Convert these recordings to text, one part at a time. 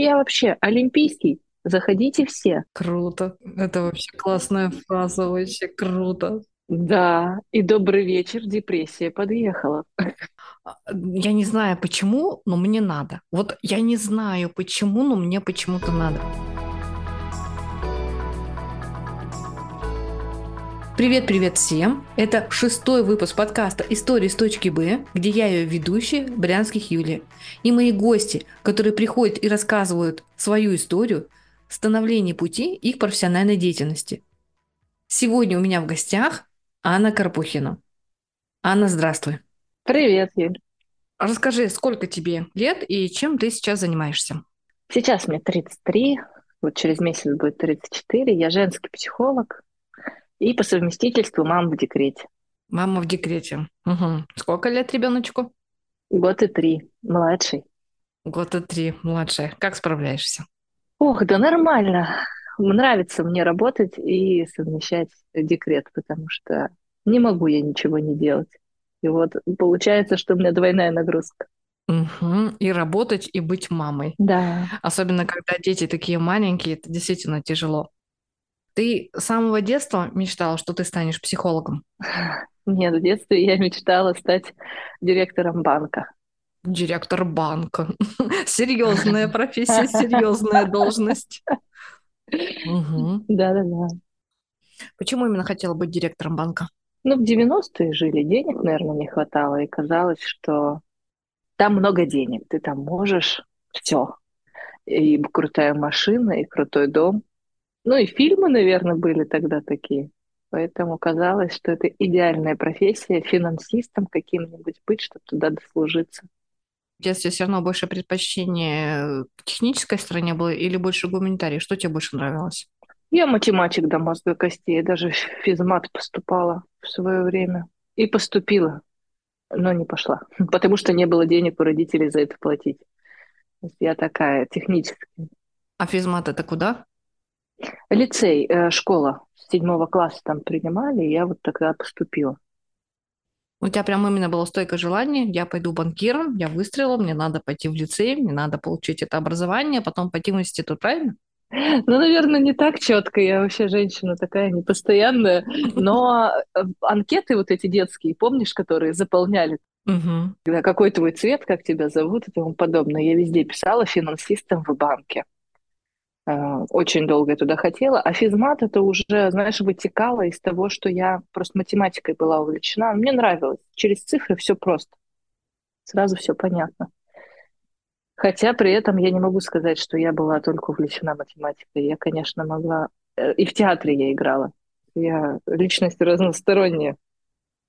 Я вообще олимпийский. Заходите все. Круто. Это вообще классная фраза, вообще круто. Да, и добрый вечер, депрессия подъехала. А, я не знаю почему, но мне надо. Вот я не знаю почему, но мне почему-то надо. Привет-привет всем! Это шестой выпуск подкаста «Истории с точки Б», где я ее ведущая, Брянских Юлия. И мои гости, которые приходят и рассказывают свою историю, становления пути их профессиональной деятельности. Сегодня у меня в гостях Анна Карпухина. Анна, здравствуй. Привет, Юль. Расскажи, сколько тебе лет и чем ты сейчас занимаешься? Сейчас мне 33, вот через месяц будет 34. Я женский психолог, и по совместительству мама в декрете. Мама в декрете. Угу. Сколько лет ребеночку? Год и три. Младший. Год и три. Младшая. Как справляешься? Ох, да нормально. Нравится мне работать и совмещать декрет, потому что не могу я ничего не делать. И вот получается, что у меня двойная нагрузка. Угу. И работать, и быть мамой. Да. Особенно, когда дети такие маленькие, это действительно тяжело. Ты с самого детства мечтала, что ты станешь психологом? Нет, в детстве я мечтала стать директором банка. Директор банка. Серьезная профессия, серьезная должность. Да-да-да. Почему именно хотела быть директором банка? Ну, в 90-е жили, денег, наверное, не хватало, и казалось, что там много денег, ты там можешь все. И крутая машина, и крутой дом. Ну и фильмы, наверное, были тогда такие. Поэтому казалось, что это идеальная профессия финансистом каким-нибудь быть, чтобы туда дослужиться. В детстве все равно больше предпочтение к технической стороне было или больше гуманитарий? Что тебе больше нравилось? Я математик до мозга костей, даже в физмат поступала в свое время. И поступила, но не пошла, потому что не было денег у родителей за это платить. Я такая техническая. А физмат это куда? Лицей, э, школа. С седьмого класса там принимали, и я вот тогда поступила. У тебя прям именно было стойкое желание, я пойду банкиром, я выстрелила, мне надо пойти в лицей, мне надо получить это образование, потом пойти в институт, правильно? Ну, наверное, не так четко. Я вообще женщина такая непостоянная. Но э, анкеты вот эти детские, помнишь, которые заполняли? Угу. Какой твой цвет, как тебя зовут и тому подобное. Я везде писала финансистом в банке. Э, очень долго я туда хотела. А физмат это уже, знаешь, вытекало из того, что я просто математикой была увлечена. Мне нравилось. Через цифры все просто. Сразу все понятно. Хотя при этом я не могу сказать, что я была только увлечена математикой. Я, конечно, могла... Э, и в театре я играла. Я личность разносторонняя.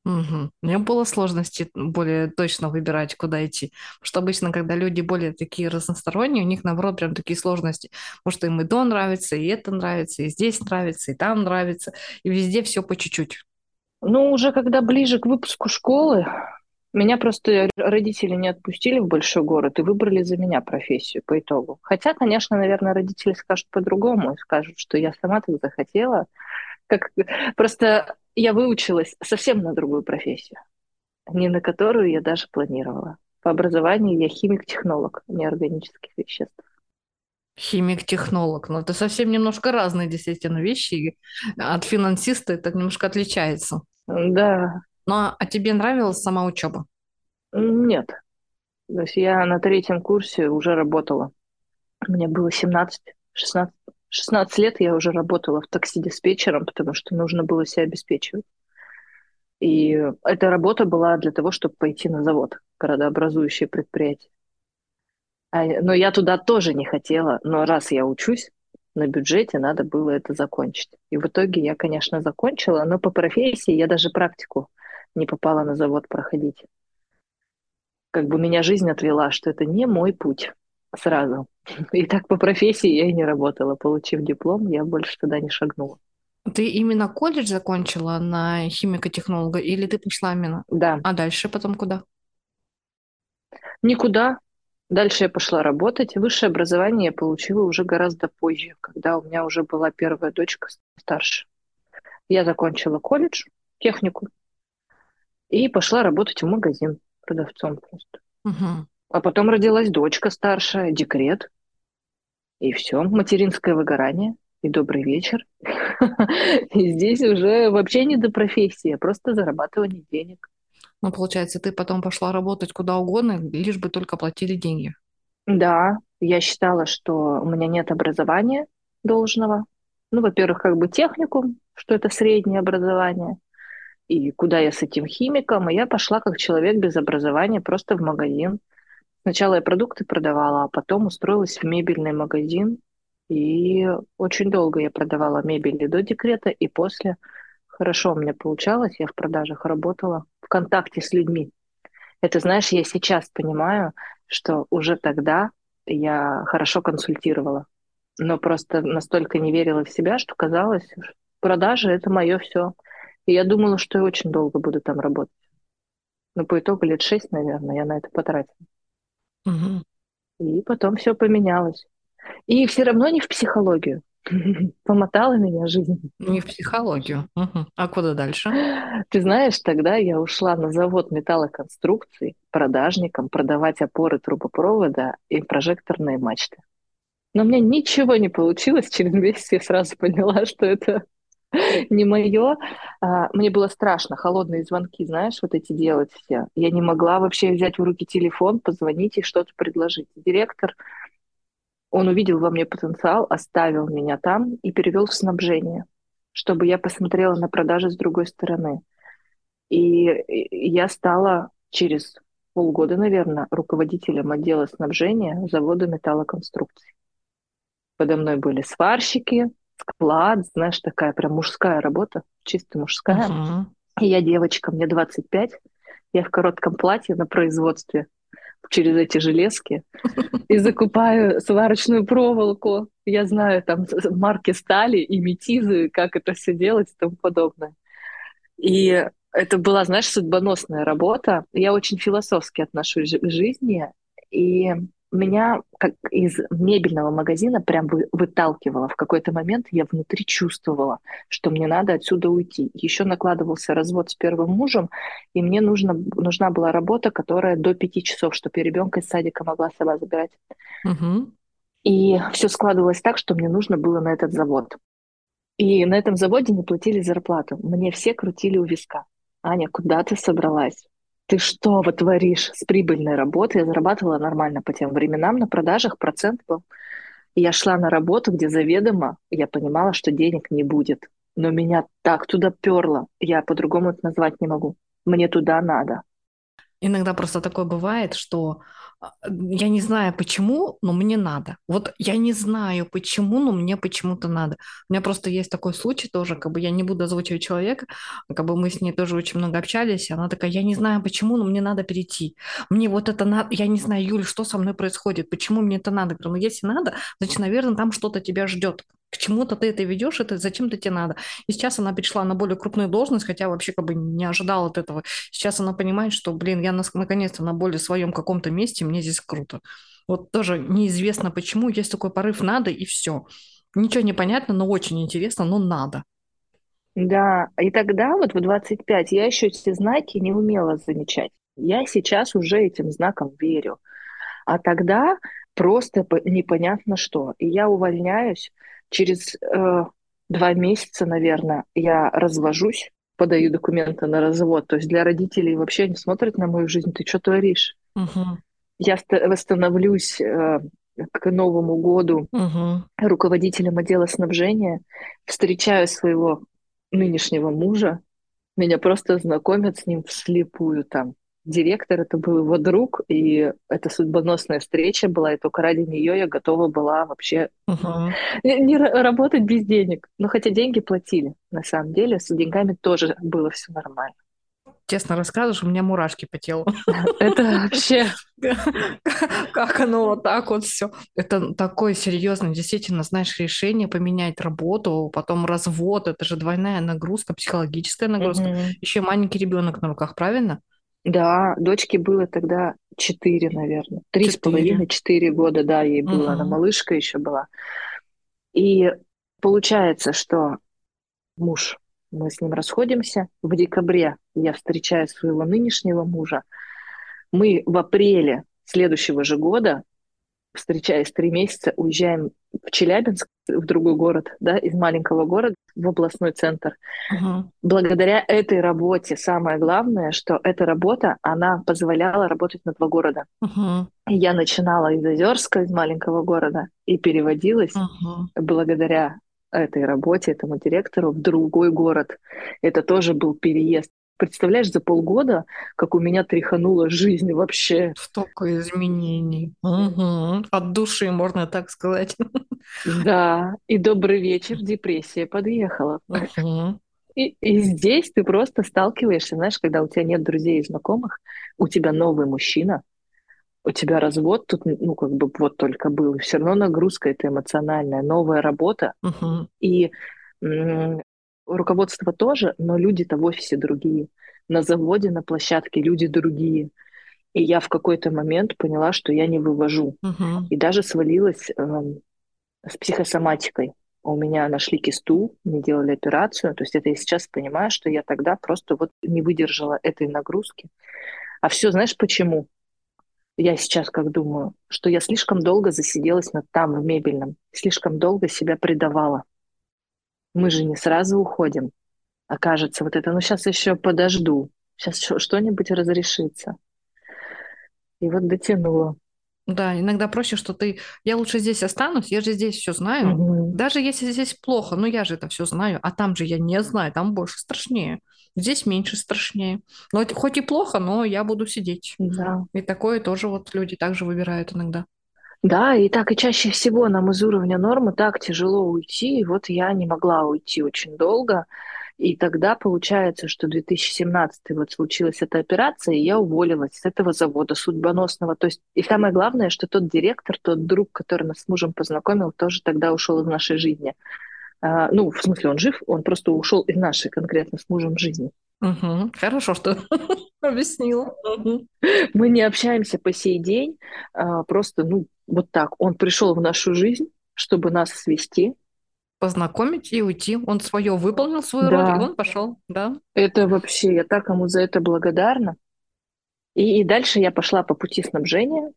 Угу. Мне было сложности более точно выбирать, куда идти. Потому что обычно, когда люди более такие разносторонние, у них, наоборот, прям такие сложности. Потому что им и то нравится, и это нравится, и здесь нравится, и там нравится, и везде все по чуть-чуть. Ну, уже когда ближе к выпуску школы, меня просто родители не отпустили в большой город и выбрали за меня профессию по итогу. Хотя, конечно, наверное, родители скажут по-другому и скажут, что я сама так захотела. Как... Просто я выучилась совсем на другую профессию, не на которую я даже планировала. По образованию я химик-технолог неорганических веществ. Химик-технолог. Но ну, это совсем немножко разные действительно вещи. От финансиста это немножко отличается. Да. Ну, а, а тебе нравилась сама учеба? Нет. То есть я на третьем курсе уже работала. Мне было 17, 16, 16 лет я уже работала в такси-диспетчером, потому что нужно было себя обеспечивать. И эта работа была для того, чтобы пойти на завод, городообразующее предприятие. А, но я туда тоже не хотела, но раз я учусь на бюджете, надо было это закончить. И в итоге я, конечно, закончила, но по профессии я даже практику не попала на завод проходить. Как бы меня жизнь отвела, что это не мой путь сразу. И так по профессии я и не работала. Получив диплом, я больше туда не шагнула. Ты именно колледж закончила на химико-технолога или ты пошла именно? Да. А дальше потом куда? Никуда. Дальше я пошла работать. Высшее образование я получила уже гораздо позже, когда у меня уже была первая дочка старше. Я закончила колледж, технику, и пошла работать в магазин продавцом просто. Угу. А потом родилась дочка старшая, декрет. И все, материнское выгорание, и добрый вечер. И здесь уже вообще не до профессии, а просто зарабатывание денег. Ну, получается, ты потом пошла работать куда угодно, лишь бы только платили деньги. Да, я считала, что у меня нет образования должного. Ну, во-первых, как бы техникум, что это среднее образование. И куда я с этим химиком? И я пошла как человек без образования просто в магазин. Сначала я продукты продавала, а потом устроилась в мебельный магазин. И очень долго я продавала мебель и до декрета, и после. Хорошо у меня получалось, я в продажах работала, в контакте с людьми. Это, знаешь, я сейчас понимаю, что уже тогда я хорошо консультировала, но просто настолько не верила в себя, что казалось, что продажи — это мое все. И я думала, что я очень долго буду там работать. Но по итогу лет шесть, наверное, я на это потратила. Угу. И потом все поменялось. И все равно не в психологию. Помотала меня жизнь. Не в психологию. Угу. А куда дальше? Ты знаешь, тогда я ушла на завод металлоконструкций продажником продавать опоры трубопровода и прожекторные мачты. Но у меня ничего не получилось. Через месяц я сразу поняла, что это не мое. А, мне было страшно. Холодные звонки, знаешь, вот эти делать все. Я не могла вообще взять в руки телефон, позвонить и что-то предложить. Директор он увидел во мне потенциал, оставил меня там и перевел в снабжение, чтобы я посмотрела на продажи с другой стороны. И я стала через полгода, наверное, руководителем отдела снабжения завода металлоконструкций. Подо мной были сварщики, склад, знаешь, такая прям мужская работа, чисто мужская. Uh-huh. И я девочка, мне 25, я в коротком платье на производстве через эти железки и закупаю сварочную проволоку. Я знаю там марки стали и метизы, как это все делать и тому подобное. И это была, знаешь, судьбоносная работа. Я очень философски отношусь к жизни, и меня как из мебельного магазина прям вы, выталкивало. В какой-то момент я внутри чувствовала, что мне надо отсюда уйти. Еще накладывался развод с первым мужем, и мне нужно, нужна была работа, которая до пяти часов, чтобы я ребенка из садика могла сама забирать. Угу. И все складывалось так, что мне нужно было на этот завод. И на этом заводе не платили зарплату. Мне все крутили у виска. Аня, куда ты собралась? Ты что вытворишь с прибыльной работы? Я зарабатывала нормально по тем временам, на продажах процент был. Я шла на работу, где заведомо я понимала, что денег не будет. Но меня так туда перло, я по-другому это назвать не могу. Мне туда надо. Иногда просто такое бывает, что я не знаю почему, но мне надо. Вот я не знаю почему, но мне почему-то надо. У меня просто есть такой случай тоже, как бы я не буду озвучивать человека, как бы мы с ней тоже очень много общались, и она такая, я не знаю почему, но мне надо перейти. Мне вот это надо, я не знаю, Юль, что со мной происходит, почему мне это надо. Я говорю, ну если надо, значит, наверное, там что-то тебя ждет к чему-то ты это ведешь, это зачем-то тебе надо. И сейчас она перешла на более крупную должность, хотя вообще как бы не ожидала от этого. Сейчас она понимает, что, блин, я наконец-то на более своем каком-то месте, мне здесь круто. Вот тоже неизвестно почему, есть такой порыв «надо» и все. Ничего не понятно, но очень интересно, но надо. Да, и тогда вот в 25 я еще эти знаки не умела замечать. Я сейчас уже этим знаком верю. А тогда просто непонятно что. И я увольняюсь, Через э, два месяца, наверное, я развожусь, подаю документы на развод. То есть для родителей вообще не смотрят на мою жизнь. Ты что творишь? Угу. Я восстановлюсь э, к Новому году угу. руководителем отдела снабжения, встречаю своего нынешнего мужа, меня просто знакомят с ним вслепую там директор, это был его друг, и это судьбоносная встреча была, и только ради нее я готова была вообще uh-huh. не, не работать без денег. Но хотя деньги платили, на самом деле, с деньгами тоже было все нормально. Честно рассказываешь, у меня мурашки по телу. Это вообще... Как оно вот так вот все. Это такое серьезное, действительно, знаешь, решение поменять работу, потом развод, это же двойная нагрузка, психологическая нагрузка. Еще маленький ребенок на руках, правильно? Да, дочке было тогда четыре, наверное. Три с половиной, четыре года, да, ей было. Угу. Она малышка еще была. И получается, что муж, мы с ним расходимся. В декабре я встречаю своего нынешнего мужа. Мы в апреле следующего же года, встречаясь три месяца, уезжаем в Челябинск, в другой город, да, из маленького города в областной центр. Угу. Благодаря этой работе самое главное, что эта работа, она позволяла работать на два города. Угу. Я начинала из Озерска, из маленького города, и переводилась Угу. благодаря этой работе, этому директору в другой город. Это тоже был переезд. Представляешь, за полгода, как у меня тряханула жизнь вообще. Столько изменений. Угу. От души, можно так сказать. Да, и добрый вечер, депрессия подъехала. Угу. И, и здесь ты просто сталкиваешься, знаешь, когда у тебя нет друзей и знакомых, у тебя новый мужчина, у тебя развод тут, ну, как бы вот только был, все равно нагрузка это эмоциональная, новая работа, Угу. и м, руководство тоже, но люди-то в офисе другие, на заводе, на площадке люди другие. И я в какой-то момент поняла, что я не вывожу. Угу. И даже свалилась эм, с психосоматикой. У меня нашли кисту, мне делали операцию. То есть это я сейчас понимаю, что я тогда просто вот не выдержала этой нагрузки. А все, знаешь, почему? Я сейчас как думаю, что я слишком долго засиделась над там, в мебельном, слишком долго себя предавала. Мы же не сразу уходим. Окажется вот это, ну сейчас еще подожду, сейчас что-нибудь разрешится. И вот дотянула. Да, иногда проще, что ты, я лучше здесь останусь, я же здесь все знаю. Мгм. Даже если здесь плохо, но я же это все знаю, а там же я не знаю, там больше страшнее. Здесь меньше страшнее. Но хоть и плохо, но я буду сидеть. Да. И такое тоже вот люди также выбирают иногда. Да, и так и чаще всего нам из уровня нормы так тяжело уйти. И вот я не могла уйти очень долго. И тогда получается, что 2017 вот случилась эта операция, и я уволилась с этого завода судьбоносного. То есть, и самое главное, что тот директор, тот друг, который нас с мужем познакомил, тоже тогда ушел из нашей жизни. А, ну, в смысле, он жив, он просто ушел из нашей конкретно с мужем жизни. Мгм. Хорошо, что объяснила. Мы не общаемся по сей день, а, просто, ну, вот так. Он пришел в нашу жизнь, чтобы нас свести. Познакомить и уйти. Он свое выполнил свою роль, и Да, он пошел, да. это вообще, я так ему за это благодарна. И, и дальше я пошла по пути снабжения,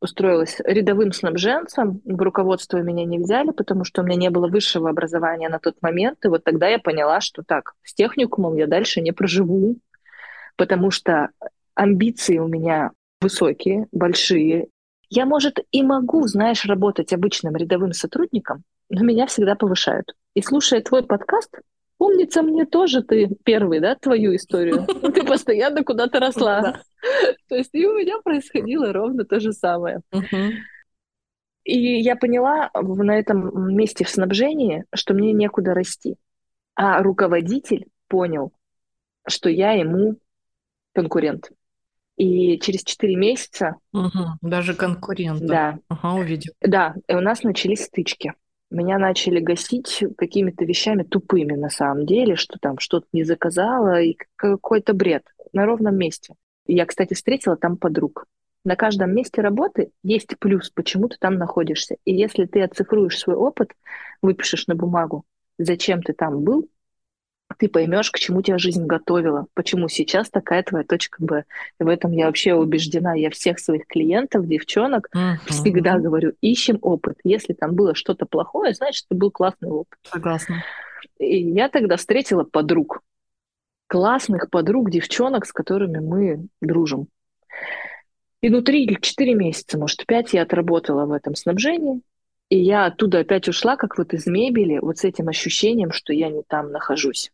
устроилась рядовым снабженцем. В руководство меня не взяли, потому что у меня не было высшего образования на тот момент. И вот тогда я поняла, что так, с техникумом я дальше не проживу, потому что амбиции у меня высокие, большие. Я, может, и могу, знаешь, работать обычным рядовым сотрудником, но меня всегда повышают. И слушая твой подкаст, помнится мне тоже ты первый, да, твою историю. Ты постоянно куда-то росла. То есть и у меня происходило ровно то же самое. И я поняла на этом месте в снабжении, что мне некуда расти. А руководитель понял, что я ему конкурент. И через 4 месяца, Мгм. Даже конкурента. да, Ага, увидел. да, и у нас начались стычки. Меня начали гасить какими-то вещами тупыми на самом деле, что там что-то не заказала, и какой-то бред на ровном месте. Я, кстати, встретила там подруг. На каждом месте работы есть плюс, почему ты там находишься. И если ты оцифруешь свой опыт, выпишешь на бумагу, зачем ты там был, ты поймешь, к чему тебя жизнь готовила, почему сейчас такая твоя точка Б. И в этом я вообще убеждена. Я всех своих клиентов, девчонок, всегда Мгм. говорю, ищем опыт. Если там было что-то плохое, значит, это был классный опыт. Согласна. И я тогда встретила подруг, классных подруг, девчонок, с которыми мы дружим. И ну три или четыре месяца, может, пять я отработала в этом снабжении. И я оттуда опять ушла, как вот из мебели, вот с этим ощущением, что я не там нахожусь.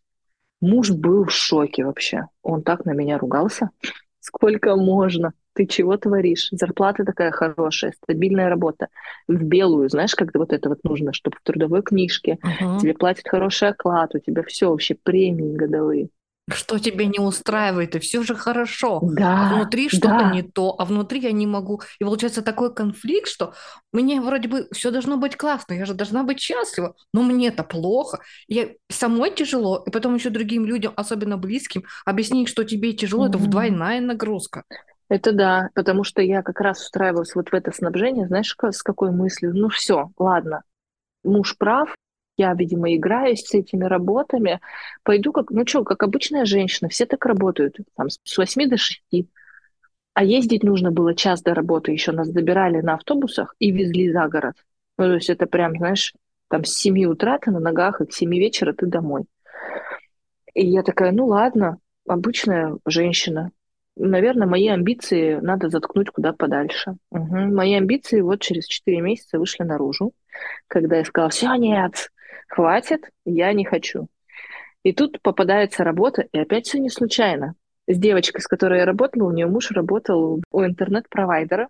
Муж был в шоке вообще. Он так на меня ругался. Сколько можно? Ты чего творишь? Зарплата такая хорошая, стабильная работа. В белую, знаешь, когда вот это вот нужно, чтобы в трудовой книжке Мгм. тебе платят хороший оклад, у тебя все вообще премии годовые. Что тебя не устраивает, и все же хорошо. А Да, внутри что-то да. не то, а внутри я не могу. И получается такой конфликт, что мне вроде бы все должно быть классно, я же должна быть счастлива, но мне-то плохо. Я самой тяжело, и потом еще другим людям, особенно близким, объяснить, что тебе тяжело, это Мгм. вдвойная нагрузка. Это да, потому что я как раз устраивалась вот в это снабжение, знаешь, с какой мыслью? Ну все, ладно, муж прав, я, видимо, играюсь с этими работами, пойду как, ну что, как обычная женщина, все так работают, там, с 8 до 6. А ездить нужно было час до работы, еще нас добирали на автобусах и везли за город. Ну, то есть это прям, знаешь, там с 7 утра ты на ногах, и к 7 вечера ты домой. И я такая, ну ладно, обычная женщина. Наверное, мои амбиции надо заткнуть куда подальше. Угу. Мои амбиции вот через 4 месяца вышли наружу, когда я сказала, все, нет, хватит, я не хочу. И тут попадается работа, и опять все не случайно. С девочкой, с которой я работала, у нее муж работал у интернет-провайдера,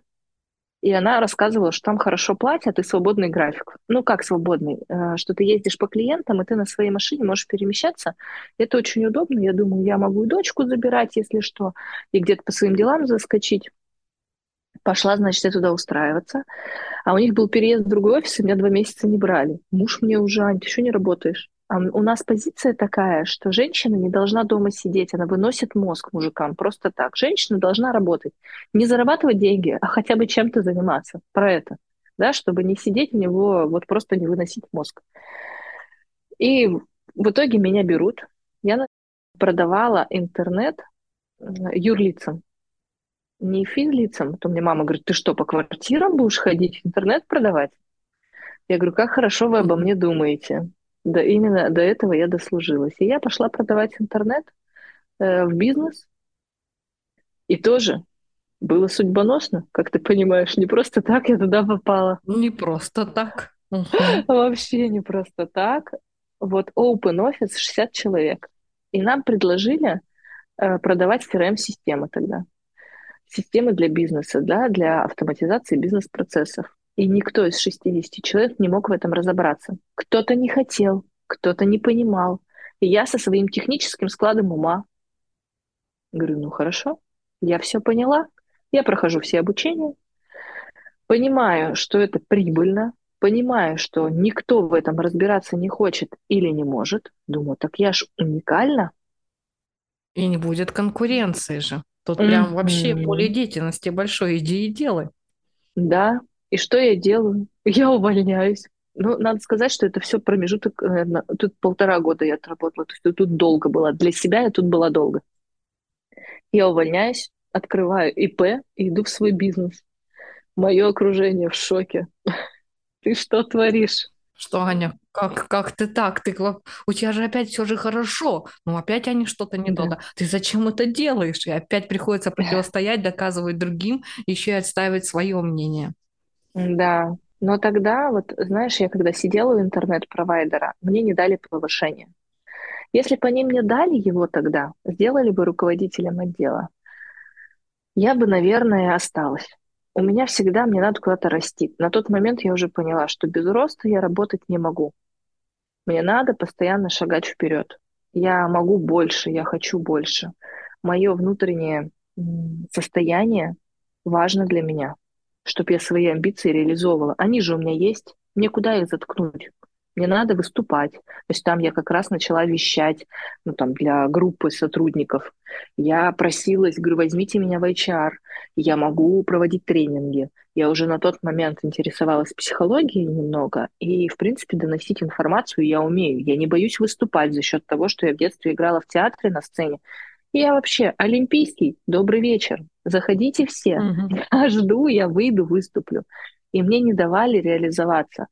и она рассказывала, что там хорошо платят и свободный график. Ну, как свободный? Э, что ты ездишь по клиентам, и ты на своей машине можешь перемещаться. Это очень удобно. Я думаю, я могу и дочку забирать, если что, и где-то по своим делам заскочить. Пошла, значит, я туда устраиваться. А у них был переезд в другой офис, и меня два месяца не брали. Муж мне уже, Ань, ты еще не работаешь. У нас позиция такая, что женщина не должна дома сидеть, она выносит мозг мужикам просто так. Женщина должна работать, не зарабатывать деньги, а хотя бы чем-то заниматься. Про это, да, чтобы не сидеть у него, вот просто не выносить мозг. И в итоге меня берут. Я продавала интернет юрлицам, не физлицам. То мне мама говорит, ты что, по квартирам будешь ходить, интернет продавать? Я говорю, как хорошо вы обо мне думаете. Да, именно до этого я дослужилась. И я пошла продавать интернет э, в бизнес. И тоже было судьбоносно, как ты понимаешь. Не просто так я туда попала. Не просто так. Вообще не просто так. Вот open office 60 человек. И нам предложили э, продавать CRM-системы тогда. Системы для бизнеса, да, для автоматизации бизнес-процессов. И никто из 60 человек не мог в этом разобраться. Кто-то не хотел, кто-то не понимал. И я со своим техническим складом ума говорю, ну хорошо, я все поняла, я прохожу все обучения, понимаю, что это прибыльно, понимаю, что никто в этом разбираться не хочет или не может. Думаю, так я ж уникальна. И не будет конкуренции же. Тут mm-hmm. прям вообще поле деятельности большое, иди и делай. Да, и что я делаю? Я увольняюсь. Ну, надо сказать, что это все промежуток, наверное, тут полтора года я отработала, то есть тут долго было. Для себя я тут была долго. Я увольняюсь, открываю ИП и иду в свой бизнес. Мое окружение в шоке. Ты что творишь? Что, Аня, как, как ты так? Ты, у тебя же опять все же хорошо, но опять они что-то не да. Ты зачем это делаешь? И опять приходится противостоять, доказывать другим, еще и отстаивать свое мнение. Да, но тогда, вот знаешь, я когда сидела у интернет-провайдера, мне не дали повышение. Если бы они мне дали его тогда, сделали бы руководителем отдела, я бы, наверное, осталась. У меня всегда, мне надо куда-то расти. На тот момент я уже поняла, что без роста я работать не могу. Мне надо постоянно шагать вперед. Я могу больше, я хочу больше. Мое внутреннее состояние важно для меня чтобы я свои амбиции реализовывала. Они же у меня есть. Мне куда их заткнуть? Мне надо выступать. То есть там я как раз начала вещать ну, там, для группы сотрудников. Я просилась, говорю, возьмите меня в HR. Я могу проводить тренинги. Я уже на тот момент интересовалась психологией немного. И, в принципе, доносить информацию я умею. Я не боюсь выступать за счет того, что я в детстве играла в театре на сцене. Я вообще олимпийский. Добрый вечер. Заходите все. Угу. Я жду, я выйду, выступлю. И мне не давали реализоваться.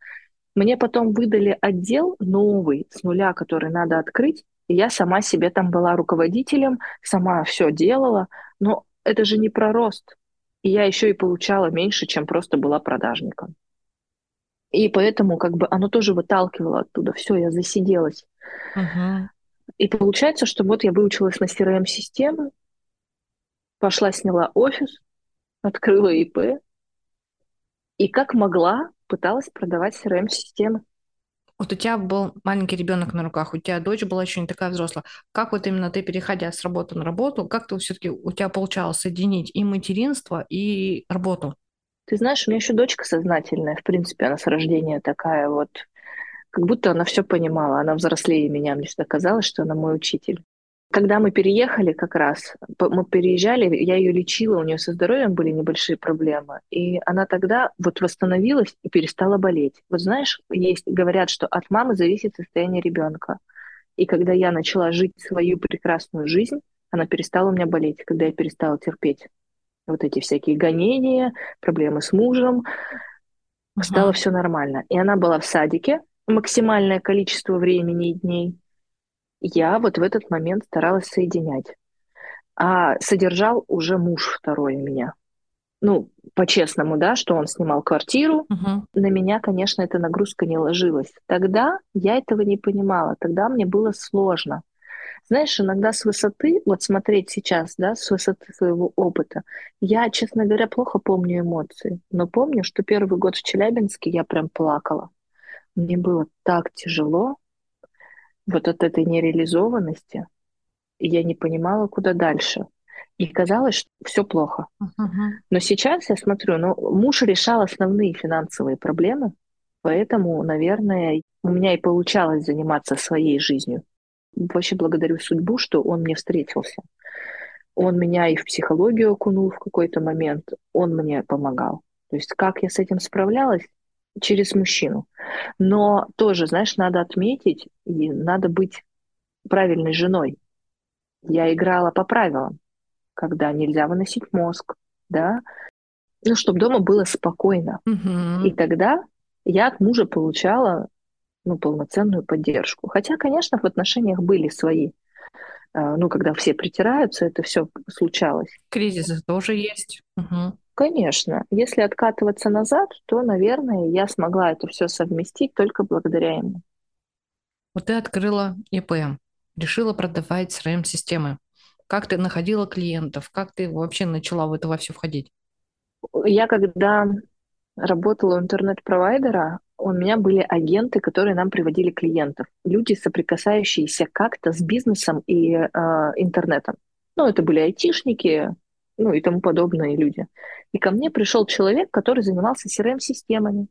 Мне потом выдали отдел новый с нуля, который надо открыть. И я сама себе там была руководителем, сама все делала. Но это же не про рост. И я еще и получала меньше, чем просто была продажником. И поэтому как бы оно тоже выталкивало оттуда. Все, я засиделась. Uh-huh. И получается, что вот я выучилась на CRM-системы, пошла, сняла офис, открыла ИП, и как могла пыталась продавать CRM-системы. Вот у тебя был маленький ребенок на руках, у тебя дочь была еще не такая взрослая. Как вот именно ты, переходя с работы на работу, как ты все-таки у тебя получалось соединить и материнство, и работу? Ты знаешь, у меня еще дочка сознательная, в принципе, она с рождения такая вот как будто она все понимала. Она взрослее меня, мне всегда казалось, что она мой учитель. Когда мы переехали как раз, мы переезжали, я ее лечила, у нее со здоровьем были небольшие проблемы, и она тогда вот восстановилась и перестала болеть. Вот знаешь, есть, говорят, что от мамы зависит состояние ребенка. И когда я начала жить свою прекрасную жизнь, она перестала у меня болеть, когда я перестала терпеть вот эти всякие гонения, проблемы с мужем, стало все нормально. И она была в садике максимальное количество времени и дней. Я вот в этот момент старалась соединять. А содержал уже муж второй меня. Ну, по-честному, да, что он снимал квартиру. Угу. На меня, конечно, эта нагрузка не ложилась. Тогда я этого не понимала. Тогда мне было сложно. Знаешь, иногда с высоты, вот смотреть сейчас, да, с высоты своего опыта, я, честно говоря, плохо помню эмоции, но помню, что первый год в Челябинске я прям плакала. Мне было так тяжело вот от этой нереализованности, я не понимала, куда дальше. И казалось, что все плохо. Uh-huh. Но сейчас я смотрю, ну, муж решал основные финансовые проблемы, поэтому, наверное, у меня и получалось заниматься своей жизнью. Вообще благодарю судьбу, что он мне встретился. Он меня и в психологию окунул в какой-то момент, он мне помогал. То есть как я с этим справлялась? Через мужчину. Но тоже, знаешь, надо отметить, и надо быть правильной женой. Я играла по правилам, когда нельзя выносить мозг, да, ну, чтобы дома было спокойно. Угу. И тогда я от мужа получала ну, полноценную поддержку. Хотя, конечно, в отношениях были свои. А, ну, когда все притираются, это все случалось. Кризисы тоже есть. Угу. Конечно. Если откатываться назад, то, наверное, я смогла это все совместить только благодаря ему. Вот ты открыла ИП, решила продавать CRM-системы. Как ты находила клиентов? Как ты вообще начала в это во все входить? Я когда работала у интернет-провайдера, у меня были агенты, которые нам приводили клиентов. Люди, соприкасающиеся как-то с бизнесом и э, интернетом. Ну, это были айтишники, ну и тому подобные люди. И ко мне пришел человек, который занимался CRM-системами.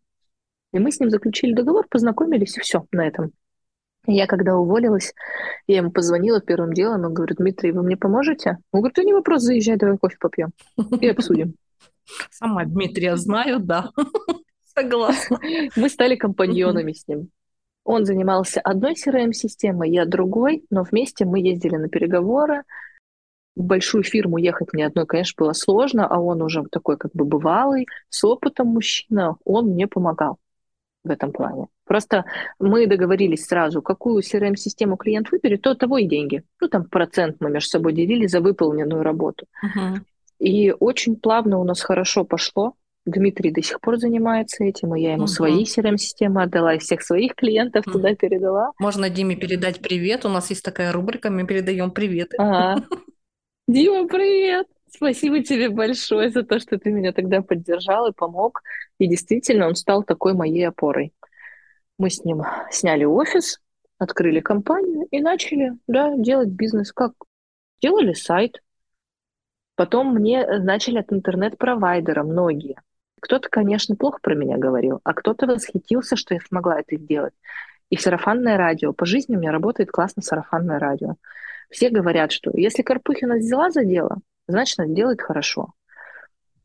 И мы с ним заключили договор, познакомились, и все на этом. Я когда уволилась, я ему позвонила первым делом, он говорит, Дмитрий, вы мне поможете? Он говорит, да не вопрос, заезжай, давай кофе попьем и обсудим. Сама Дмитрия знаю, да. Согласна. Мы стали компаньонами с ним. Он занимался одной CRM-системой, я другой, но вместе мы ездили на переговоры. В большую фирму ехать мне одной, конечно, было сложно, а он уже такой как бы бывалый, с опытом мужчина, он мне помогал в этом плане. Просто мы договорились сразу, какую CRM-систему клиент выберет, то того и деньги. Ну, там процент мы между собой делили за выполненную работу. Uh-huh. И очень плавно у нас хорошо пошло. Дмитрий до сих пор занимается этим, и я ему угу. свои CRM-системы отдала, и всех своих клиентов угу. туда передала. Можно Диме передать привет. У нас есть такая рубрика, мы передаем приветы. Ага. Дима, привет! Спасибо тебе большое за то, что ты меня тогда поддержал и помог. И действительно, он стал такой моей опорой. Мы с ним сняли офис, открыли компанию и начали да, делать бизнес. Как? Делали сайт. Потом мне начали от интернет-провайдера многие. Кто-то, конечно, плохо про меня говорил, а кто-то восхитился, что я смогла это сделать. И сарафанное радио. По жизни у меня работает классно сарафанное радио. Все говорят, что если Карпухина взяла за дело, значит, она делает хорошо.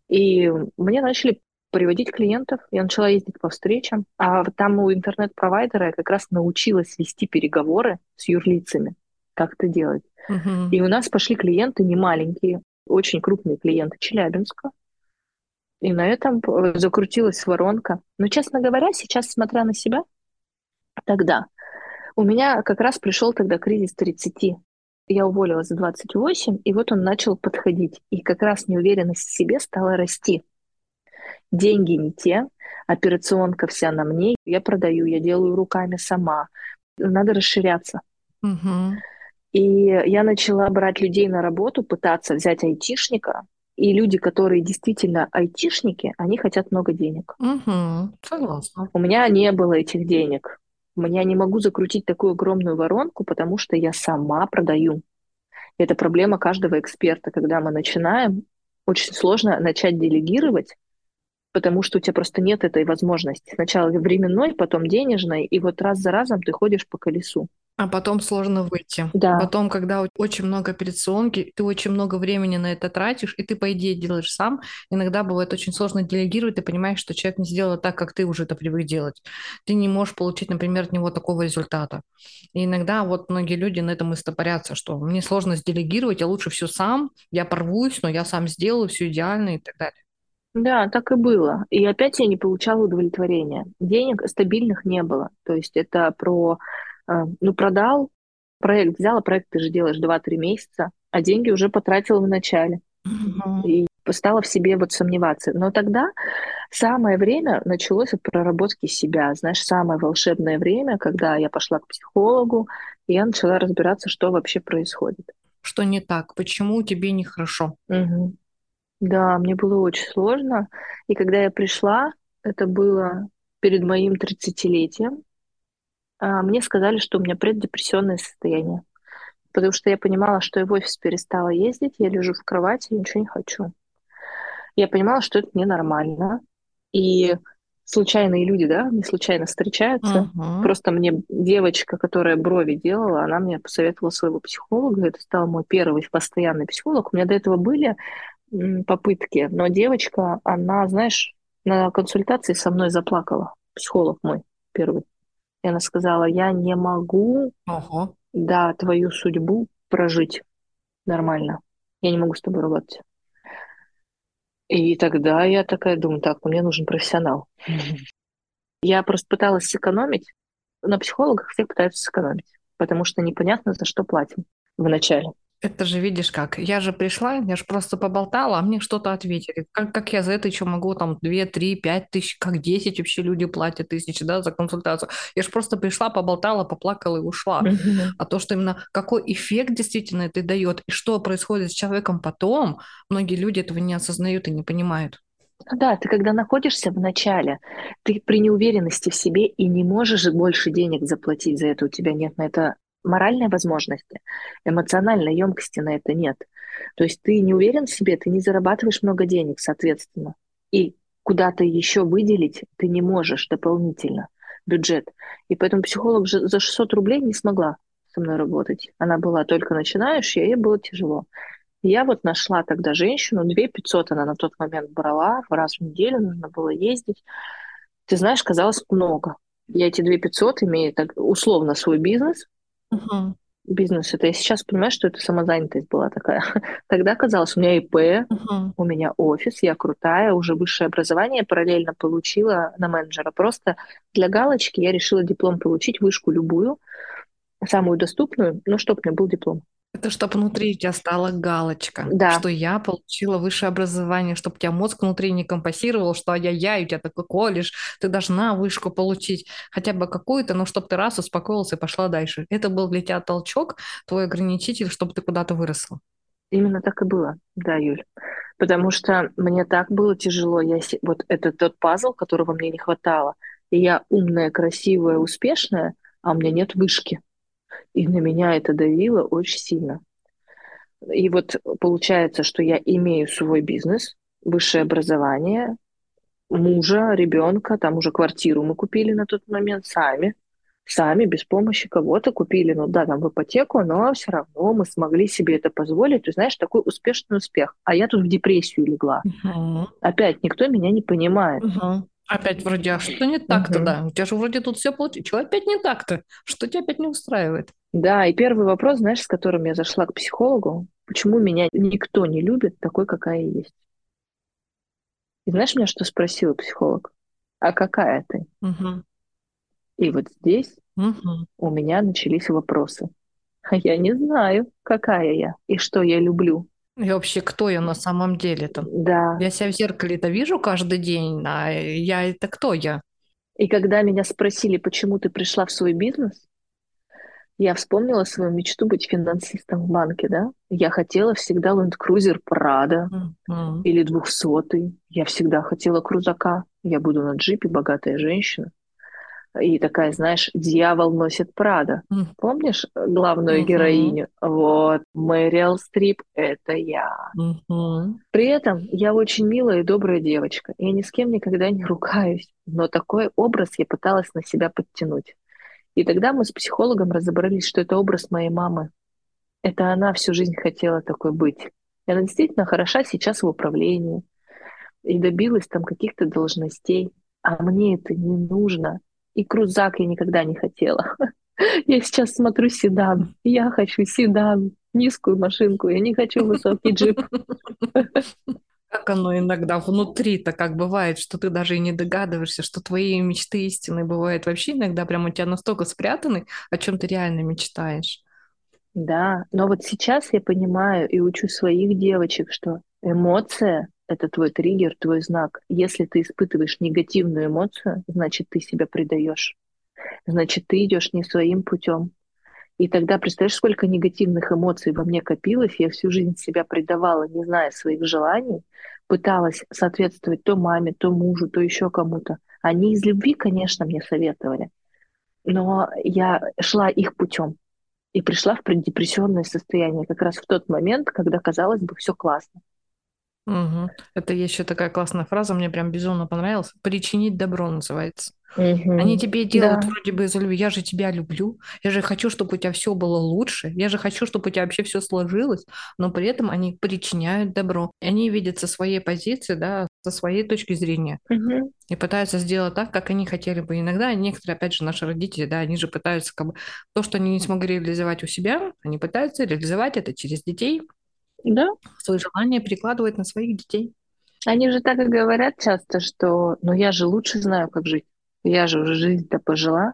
И мне начали приводить клиентов, я начала ездить по встречам, а там у интернет-провайдера я как раз научилась вести переговоры с юрлицами, как это делать. Uh-huh. И у нас пошли клиенты не маленькие, очень крупные клиенты Челябинска, и на этом закрутилась воронка. Но, честно говоря, сейчас, смотря на себя, тогда, у меня как раз пришел тогда кризис 30. Я уволилась в 28, и вот он начал подходить. И как раз неуверенность в себе стала расти. Деньги не те, операционка вся на мне. Я продаю, я делаю руками сама. Надо расширяться. Угу. И я начала брать людей на работу, пытаться взять айтишника, и люди, которые действительно айтишники, они хотят много денег. Угу, согласна. У меня не было этих денег. Меня не могу закрутить такую огромную воронку, потому что я сама продаю. Это проблема каждого эксперта. Когда мы начинаем, очень сложно начать делегировать, потому что у тебя просто нет этой возможности. Сначала временной, потом денежной, и вот раз за разом ты ходишь по колесу. А потом сложно выйти. Да. Потом, когда очень много операционки, ты очень много времени на это тратишь, и ты, по идее, делаешь сам. Иногда бывает очень сложно делегировать, ты понимаешь, что человек не сделал так, как ты уже это привык делать. Ты не можешь получить, например, от него такого результата. И иногда вот многие люди на этом и стопорятся, что мне сложно сделегировать, я лучше все сам, я порвусь, но я сам сделаю все идеально и так далее. Да, так и было. И опять я не получала удовлетворения. Денег стабильных не было. То есть это про, ну, продал, проект взял, а проект ты же делаешь 2-3 месяца, а деньги уже потратила в начале. Мгм. И стала в себе вот сомневаться. Но тогда самое время началось от проработки себя. Знаешь, самое волшебное время, когда я пошла к психологу, и я начала разбираться, что вообще происходит. Что не так? Почему тебе нехорошо? Мгм. Да, мне было очень сложно. И когда я пришла, это было перед моим тридцатилетием, а, мне сказали, что у меня преддепрессионное состояние. Потому что я понимала, что я в офис перестала ездить, я лежу в кровати и ничего не хочу. Я понимала, что это ненормально. И случайные люди, да, не случайно встречаются. Мгм. Просто мне девочка, которая брови делала, она мне посоветовала своего психолога. Это стал мой первый постоянный психолог. У меня до этого были попытки, но девочка, она, знаешь, на консультации со мной заплакала. Психолог мой первый. И она сказала, я не могу, Ого. да, твою судьбу прожить нормально. Я не могу с тобой работать. И тогда я такая думаю, так, ну, мне нужен профессионал. Я просто пыталась сэкономить. На психологах все пытаются сэкономить, потому что непонятно, за что платим в начале. Это же видишь как. Я же пришла, я же просто поболтала, а мне что-то ответили. Как, как я за это еще могу там 2, 3, 5 тысяч, как 10 вообще люди платят тысячи, да, за консультацию. Я же просто пришла, поболтала, поплакала и ушла. А то, что именно какой эффект действительно это дает, и что происходит с человеком потом, многие люди этого не осознают и не понимают. Да, ты когда находишься в начале, ты при неуверенности в себе и не можешь больше денег заплатить за это, у тебя нет на это моральной возможности, эмоциональной емкости на это нет. То есть ты не уверен в себе, ты не зарабатываешь много денег, соответственно. И куда-то еще выделить ты не можешь дополнительно бюджет. И поэтому психолог же за 600 рублей не смогла со мной работать. Она была только начинающая, ей было тяжело. Я вот нашла тогда женщину, 2 500 она на тот момент брала, раз в неделю нужно было ездить. Ты знаешь, казалось много. Я эти 2 500 имею так, условно свой бизнес. Мгм. Бизнес это я сейчас понимаю, что это самозанятость была такая. Тогда казалось, у меня ИП, Мгм. у меня офис, я крутая, уже высшее образование параллельно получила на менеджера. Просто для галочки я решила диплом получить, вышку любую, самую доступную, но чтобы у меня был диплом. Это чтобы внутри у тебя стала галочка, Да, что я получила высшее образование, чтобы у тебя мозг внутри не компасировал, что ай-яй-яй, у тебя такой колледж, ты должна вышку получить, хотя бы какую-то, но чтобы ты раз успокоилась и пошла дальше. Это был для тебя толчок, твой ограничитель, чтобы ты куда-то выросла. именно так и было, да, Юль. Потому что мне так было тяжело. Я, вот это тот пазл, которого мне не хватало. И я умная, красивая, успешная, а у меня нет вышки. И на меня это давило очень сильно. И вот получается, что я имею свой бизнес, высшее образование, мужа, ребенка, там уже квартиру мы купили на тот момент сами, сами, без помощи кого-то купили, ну да, там в ипотеку, но все равно мы смогли себе это позволить. Ты знаешь, такой успешный успех. А я тут в депрессию легла. Мгм. Опять никто меня не понимает. Мгм. Опять вроде, а что не так-то, Мгм. да? У тебя же вроде тут все получилось. Чего опять не так-то? Что тебя опять не устраивает? Да, и первый вопрос, знаешь, с которым я зашла к психологу, почему меня никто не любит такой, какая я есть. И знаешь, меня что спросила психолог? А какая ты? Мгм. И вот здесь Мгм. у меня начались вопросы. А я не знаю, какая я и что я люблю. И вообще, кто я на самом деле-то? Да. Я себя в зеркале-то вижу каждый день, а я это кто я? И когда меня спросили, почему ты пришла в свой бизнес, я вспомнила свою мечту быть финансистом в банке, да? Я хотела всегда Land Cruiser Prado Мгм. или двухсотый. Я всегда хотела крузака. Я буду на джипе, богатая женщина. И такая, знаешь, дьявол носит Прада. М. Помнишь главную Мгм. героиню? Вот, Мэрил Стрип — это я. Мгм. При этом я очень милая и добрая девочка. Я ни с кем никогда не ругаюсь, но такой образ я пыталась на себя подтянуть. И тогда мы с психологом разобрались, что это образ моей мамы. Это она всю жизнь хотела такой быть. И она действительно хороша сейчас в управлении и добилась там каких-то должностей. А мне это не нужно. И крузак я никогда не хотела. Я сейчас смотрю седан. Я хочу седан, низкую машинку. Я не хочу высокий джип. Как оно иногда внутри-то как бывает, что ты даже и не догадываешься, что твои мечты истины бывают вообще иногда прям у тебя настолько спрятаны, о чем ты реально мечтаешь. Да, но вот сейчас я понимаю и учу своих девочек, что эмоция — это твой триггер, твой знак. Если ты испытываешь негативную эмоцию, значит, ты себя предаешь. Значит, ты идешь не своим путем. И тогда, представляешь, сколько негативных эмоций во мне копилось. Я всю жизнь себя предавала, не зная своих желаний, пыталась соответствовать то маме, то мужу, то еще кому-то. Они из любви, конечно, мне советовали, но я шла их путем и пришла в преддепрессионное состояние как раз в тот момент, когда, казалось бы, все классно. Угу. Это еще такая классная фраза, мне прям безумно понравилась. Причинить добро называется. Угу. Они тебе делают Да. вроде бы из любви. Я же тебя люблю. Я же хочу, чтобы у тебя все было лучше. Я же хочу, чтобы у тебя вообще все сложилось. Но при этом они причиняют добро. Они видят со своей позиции, да, со своей точки зрения. Угу. И пытаются сделать так, как они хотели бы. Иногда некоторые, опять же, наши родители, да, они же пытаются как бы то, что они не смогли реализовать у себя, они пытаются реализовать это через детей, Да. свои желания перекладывать на своих детей. Они же так и говорят часто, что ну я же лучше знаю, как жить. Я же уже жизнь-то пожила.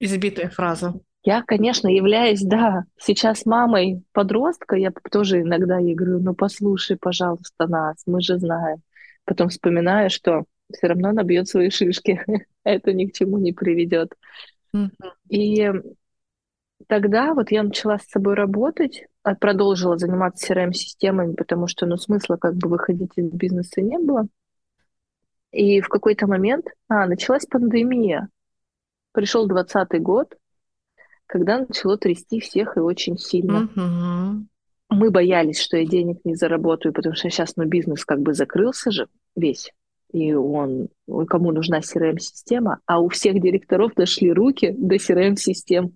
Избитая фраза. Я, конечно, являюсь, да, сейчас мамой подростка, я тоже иногда ей говорю, ну послушай, пожалуйста, нас, мы же знаем. Потом вспоминаю, что все равно набьет свои шишки, это ни к чему не приведет. Мгм. И тогда вот я начала с собой работать, продолжила заниматься CRM-системами, потому что ну, смысла как бы выходить из бизнеса не было. И в какой-то момент, а, началась пандемия. Пришел двадцатый год, когда начало трясти всех и очень сильно. Мы боялись, что я денег не заработаю, потому что сейчас ну, бизнес как бы закрылся же весь. И он, кому нужна CRM-система, а у всех директоров дошли руки до CRM-систем.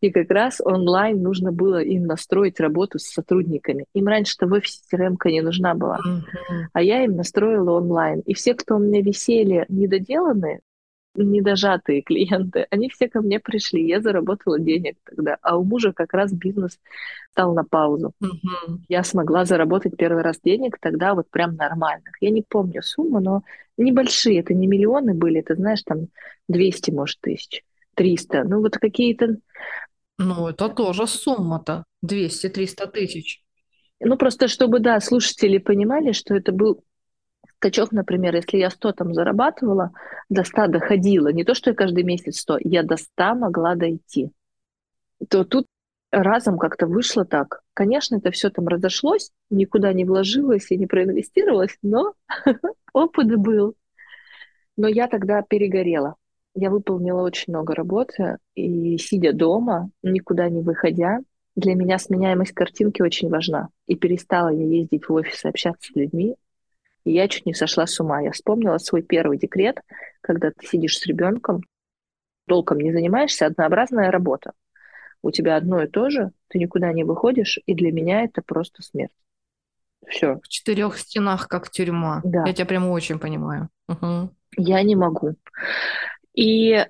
И как раз онлайн нужно было им настроить работу с сотрудниками. Им раньше-то в офисе CRM не нужна была, Мгм. а я им настроила онлайн. И все, кто у меня висели недоделанные, недожатые клиенты, они все ко мне пришли. Я заработала денег тогда. А у мужа как раз бизнес стал на паузу. Мгм. Я смогла заработать первый раз денег тогда вот прям нормальных. Я не помню сумму, но небольшие. Это не миллионы были, это, знаешь, там 200, может, тысяч, 300. Ну вот какие-то... Ну, это тоже сумма-то. 200-300 тысяч. Ну просто чтобы, да, слушатели понимали, что это был скачок, например, если я 100 там зарабатывала, до 100 доходила, не то, что я каждый месяц 100, я до 100 могла дойти, то тут разом как-то вышло так. Конечно, это все там разошлось, никуда не вложилось и не проинвестировалось, но опыт был. Но я тогда перегорела. Я выполнила очень много работы, и сидя дома, никуда не выходя, для меня сменяемость картинки очень важна. И перестала я ездить в офис и общаться с людьми, и я чуть не сошла с ума. Я вспомнила свой первый декрет, когда ты сидишь с ребенком, толком не занимаешься, однообразная работа. У тебя одно и то же, ты никуда не выходишь, и для меня это просто смерть. Все, В четырех стенах, как тюрьма. да, Я тебя прям очень понимаю. Мгм. я не могу. И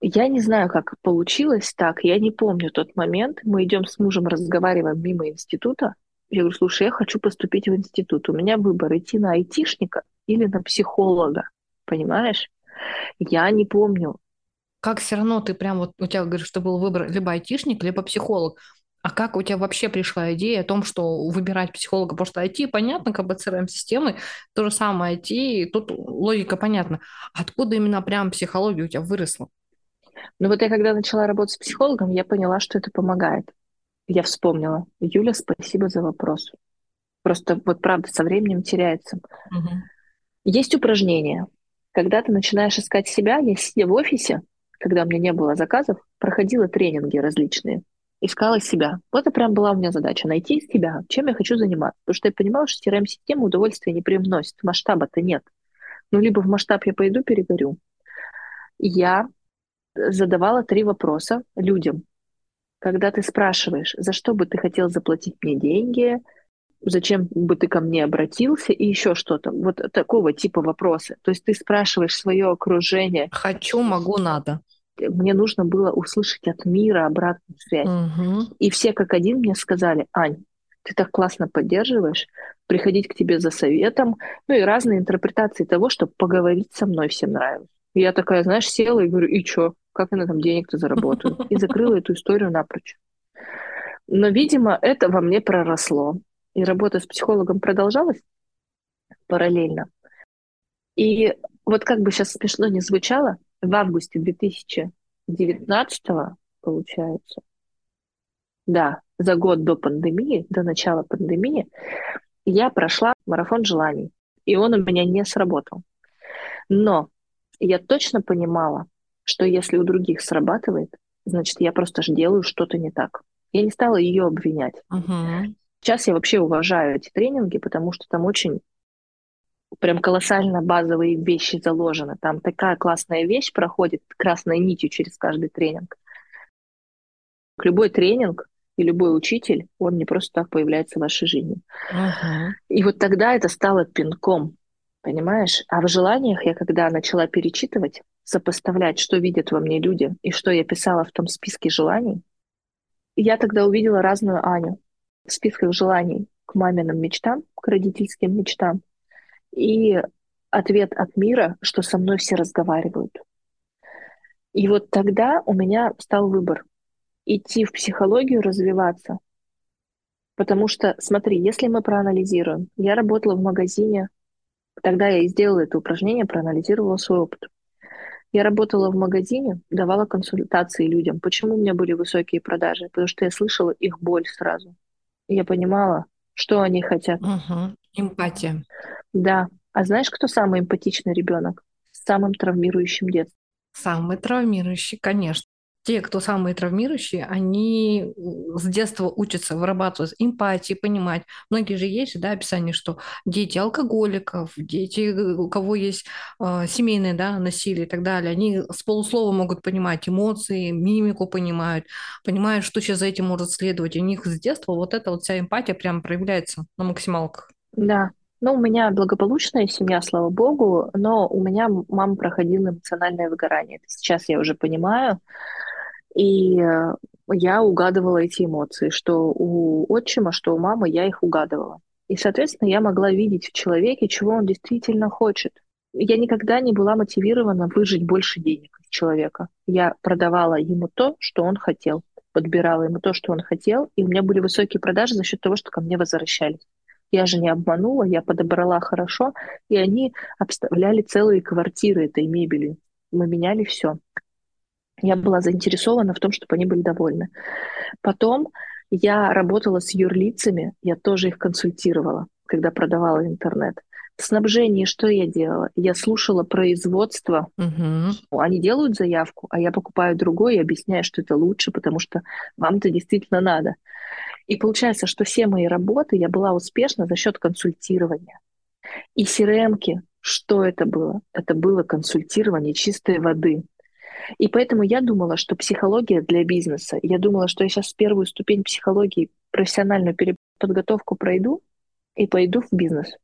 я не знаю, как получилось так, я не помню тот момент. Мы идем с мужем, разговариваем мимо института. Я говорю, слушай, я хочу поступить в институт. У меня выбор идти на айтишника или на психолога. Понимаешь? Я не помню. Как все равно ты прям вот, у тебя, говоришь, что был выбор либо айтишник, либо психолог. А как у тебя вообще пришла идея о том, что выбирать психолога? Потому что IT, понятно, как бы CRM-системы, то же самое IT, тут логика понятна. Откуда именно прям психология у тебя выросла? Но вот я когда начала работать с психологом, я поняла, что это помогает. Я вспомнила. Юля, спасибо за вопрос. Просто вот правда со временем теряется. Мгм. Есть упражнение. Когда ты начинаешь искать себя, я сидя в офисе, когда у меня не было заказов, проходила тренинги различные, искала себя. Вот это прям была у меня задача, найти себя, чем я хочу заниматься. Потому что я понимала, что CRM-система удовольствия не привносит, масштаба-то нет. Ну, либо в масштаб я пойду, перегорю. Я задавала три вопроса людям. Когда ты спрашиваешь, за что бы ты хотел заплатить мне деньги, зачем бы ты ко мне обратился и еще что-то. Вот такого типа вопросы. То есть ты спрашиваешь свое окружение. Хочу, могу, надо. Мне нужно было услышать от мира обратную связь. Мгм. И все как один мне сказали, Ань, ты так классно поддерживаешь, приходить к тебе за советом, ну и разные интерпретации того, чтобы поговорить со мной всем нравилось. И я такая, знаешь, села и говорю, и чё, как я на этом денег-то заработаю? И закрыла эту историю напрочь. Но, видимо, это во мне проросло. И работа с психологом продолжалась параллельно. И вот как бы сейчас смешно не звучало, в августе 2019 получается, да, за год до пандемии, до начала пандемии, я прошла марафон желаний, и он у меня не сработал. Но я точно понимала, что если у других срабатывает, значит, я просто же делаю что-то не так. Я не стала ее обвинять. Угу. Сейчас я вообще уважаю эти тренинги, потому что там очень прям колоссально базовые вещи заложены. Там такая классная вещь проходит красной нитью через каждый тренинг. Любой тренинг и любой учитель, он не просто так появляется в вашей жизни. Uh-huh. И вот тогда это стало пинком, понимаешь? А в желаниях я когда начала перечитывать, сопоставлять, что видят во мне люди и что я писала в том списке желаний, я тогда увидела разную Аню в списках желаний к маминым мечтам, к родительским мечтам, и ответ от мира, что со мной все разговаривают. И вот тогда у меня стал выбор идти в психологию, развиваться. Потому что, смотри, если мы проанализируем, я работала в магазине, тогда я и сделала это упражнение, проанализировала свой опыт. Я работала в магазине, давала консультации людям. Почему у меня были высокие продажи? Потому что я слышала их боль сразу. И я понимала, что они хотят. Угу. Эмпатия. Да. А знаешь, кто самый эмпатичный ребенок? С самым травмирующим детством? Самый травмирующий, конечно те, кто самые травмирующие, они с детства учатся вырабатывать эмпатии, понимать. Многие же есть, да, описание, что дети алкоголиков, дети, у кого есть э, семейное, да, насилие и так далее, они с полуслова могут понимать эмоции, мимику понимают, понимают, что сейчас за этим может следовать. У них с детства вот эта вот вся эмпатия прям проявляется на максималках. Да, ну, у меня благополучная семья, слава богу, но у меня мама проходила эмоциональное выгорание. Сейчас я уже понимаю, и э, я угадывала эти эмоции, что у отчима, что у мамы, я их угадывала. И, соответственно, я могла видеть в человеке, чего он действительно хочет. Я никогда не была мотивирована выжить больше денег из человека. Я продавала ему то, что он хотел, подбирала ему то, что он хотел, и у меня были высокие продажи за счет того, что ко мне возвращались. Я же не обманула, я подобрала хорошо, и они обставляли целые квартиры этой мебелью. Мы меняли все я была заинтересована в том, чтобы они были довольны. Потом я работала с юрлицами, я тоже их консультировала, когда продавала интернет. В снабжении что я делала? Я слушала производство. Угу. Они делают заявку, а я покупаю другой и объясняю, что это лучше, потому что вам-то действительно надо. И получается, что все мои работы я была успешна за счет консультирования. И crm что это было? Это было консультирование чистой воды. И поэтому я думала, что психология для бизнеса, я думала, что я сейчас первую ступень психологии, профессиональную переподготовку пройду и пойду в бизнес.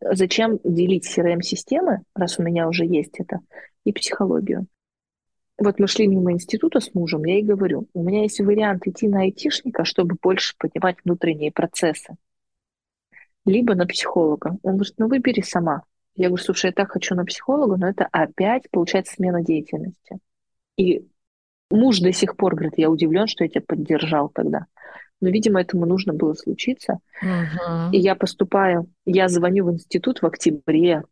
Зачем делить CRM-системы, раз у меня уже есть это, и психологию? Вот мы шли мимо института с мужем, я и говорю, у меня есть вариант идти на айтишника, чтобы больше понимать внутренние процессы, либо на психолога. Он говорит, ну выбери сама. Я говорю, слушай, я так хочу на психолога, но это опять получается смена деятельности. И муж до сих пор говорит, я удивлен, что я тебя поддержал тогда. Но, видимо, этому нужно было случиться. Uh-huh. И я поступаю, я звоню в институт в октябре,